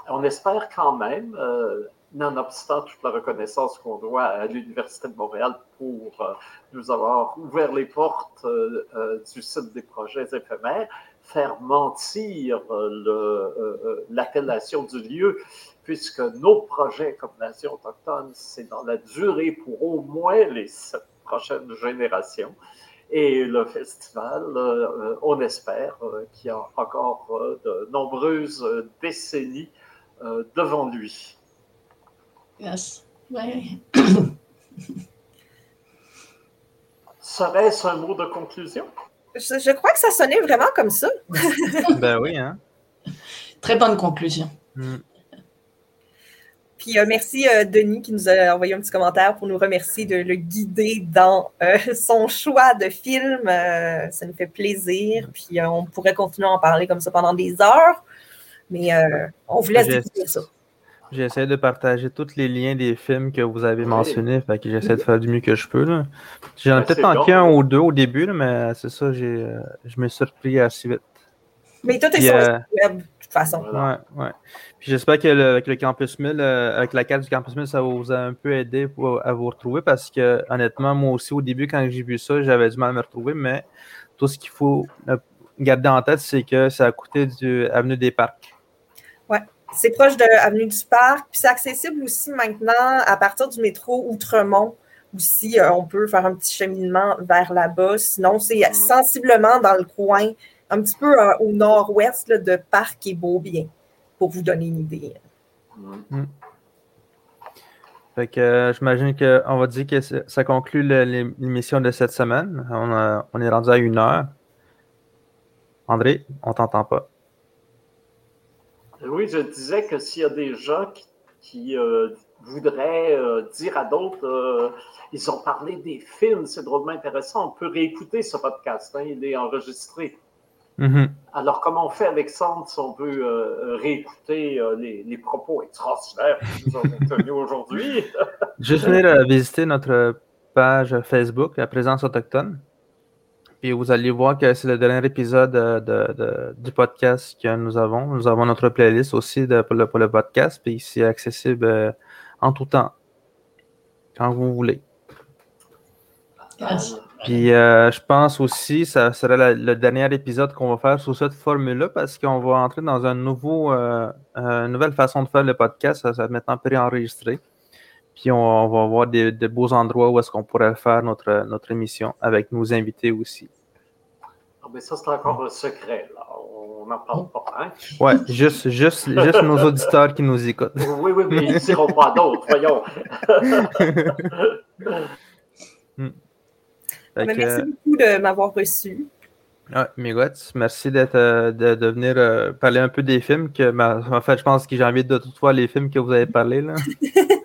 on espère quand même, euh, nonobstant toute la reconnaissance qu'on doit à l'Université de Montréal pour euh, nous avoir ouvert les portes euh, du site des projets éphémères, faire mentir l'appellation du lieu, puisque nos projets comme Nation autochtone, c'est dans la durée pour au moins les sept prochaines générations. Et le festival, on espère qu'il y a encore de nombreuses décennies euh, devant lui. Yes. Oui. Serait-ce <coughs> un mot de conclusion? Je, crois que ça sonnait vraiment comme ça. <laughs> ben oui, hein? Très bonne conclusion. Hmm. Puis euh, merci euh, Denis qui nous a envoyé un petit commentaire pour nous remercier de le guider dans <laughs> son choix de film. ça nous fait plaisir. Puis on pourrait continuer à en parler comme ça pendant des heures. Mais euh, on vous laisse découvrir ça. J'essaie de partager tous les liens des films que vous avez mentionnés, fait que j'essaie de faire du mieux que je peux. J'en ai peut-être manqué un ou deux au début, mais c'est ça, j'ai, euh, je me suis surpris assez vite. Mais tout est sur le web, de toute façon. Ouais, ouais. Puis j'espère que le, avec le Campus 1000, euh, avec la carte du Campus 1000, ça vous a un peu aidé pour, à vous retrouver parce que, honnêtement, moi aussi, au début, quand j'ai vu ça, j'avais du mal à me retrouver, mais tout ce qu'il faut garder en tête, c'est que ça a coûté du Avenue des Parcs. C'est proche de Avenue du Parc. Puis c'est accessible aussi maintenant à partir du métro Outremont. Aussi, euh, on peut faire un petit cheminement vers là-bas. Sinon, c'est sensiblement dans le coin, un petit peu euh, au nord-ouest de Parc et Beaubien, pour vous donner une idée. Mm. Fait que euh, j'imagine qu'on va dire que ça conclut l'émission de cette semaine. On, on est rendu à une heure. André, on t'entend pas. Oui, je disais que s'il y a des gens qui, euh, voudraient euh, dire à d'autres, euh, ils ont parlé des films, c'est drôlement intéressant, on peut réécouter ce podcast, hein, il est enregistré. Mm-hmm. Alors, comment on fait, Alexandre, si on veut réécouter les, propos extraordinaires que nous avons <laughs> tenus aujourd'hui? Juste venir visiter notre page Facebook, La Présence autochtone. Puis vous allez voir que c'est le dernier épisode de, du podcast que nous avons. Nous avons notre playlist aussi pour, le, podcast, puis c'est accessible euh, en tout temps, quand vous voulez. Puis euh, je pense aussi ça sera le dernier épisode qu'on va faire sous cette formule-là parce qu'on va entrer dans un nouveau, euh, une nouvelle façon de faire le podcast. Ça, va maintenant préenregistré. Puis on, va voir des, beaux endroits où est-ce qu'on pourrait faire notre, notre émission avec nos invités aussi. Ah, mais ça, c'est encore un secret. Là. On n'en parle pas. Hein? Oui, juste, juste, juste nos auditeurs qui nous écoutent. Oui, oui, mais ils ne diront pas d'autres, voyons. <laughs> Hmm. merci beaucoup de m'avoir reçu. Ah, merci d'être, euh, de, de, venir euh, parler un peu des films. Que, en fait, je pense que j'ai envie de voir les films que vous avez parlé. Là. <laughs>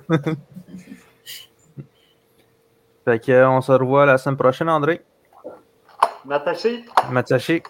fait que, on se revoit la semaine prochaine, André. Matashi. Matashi.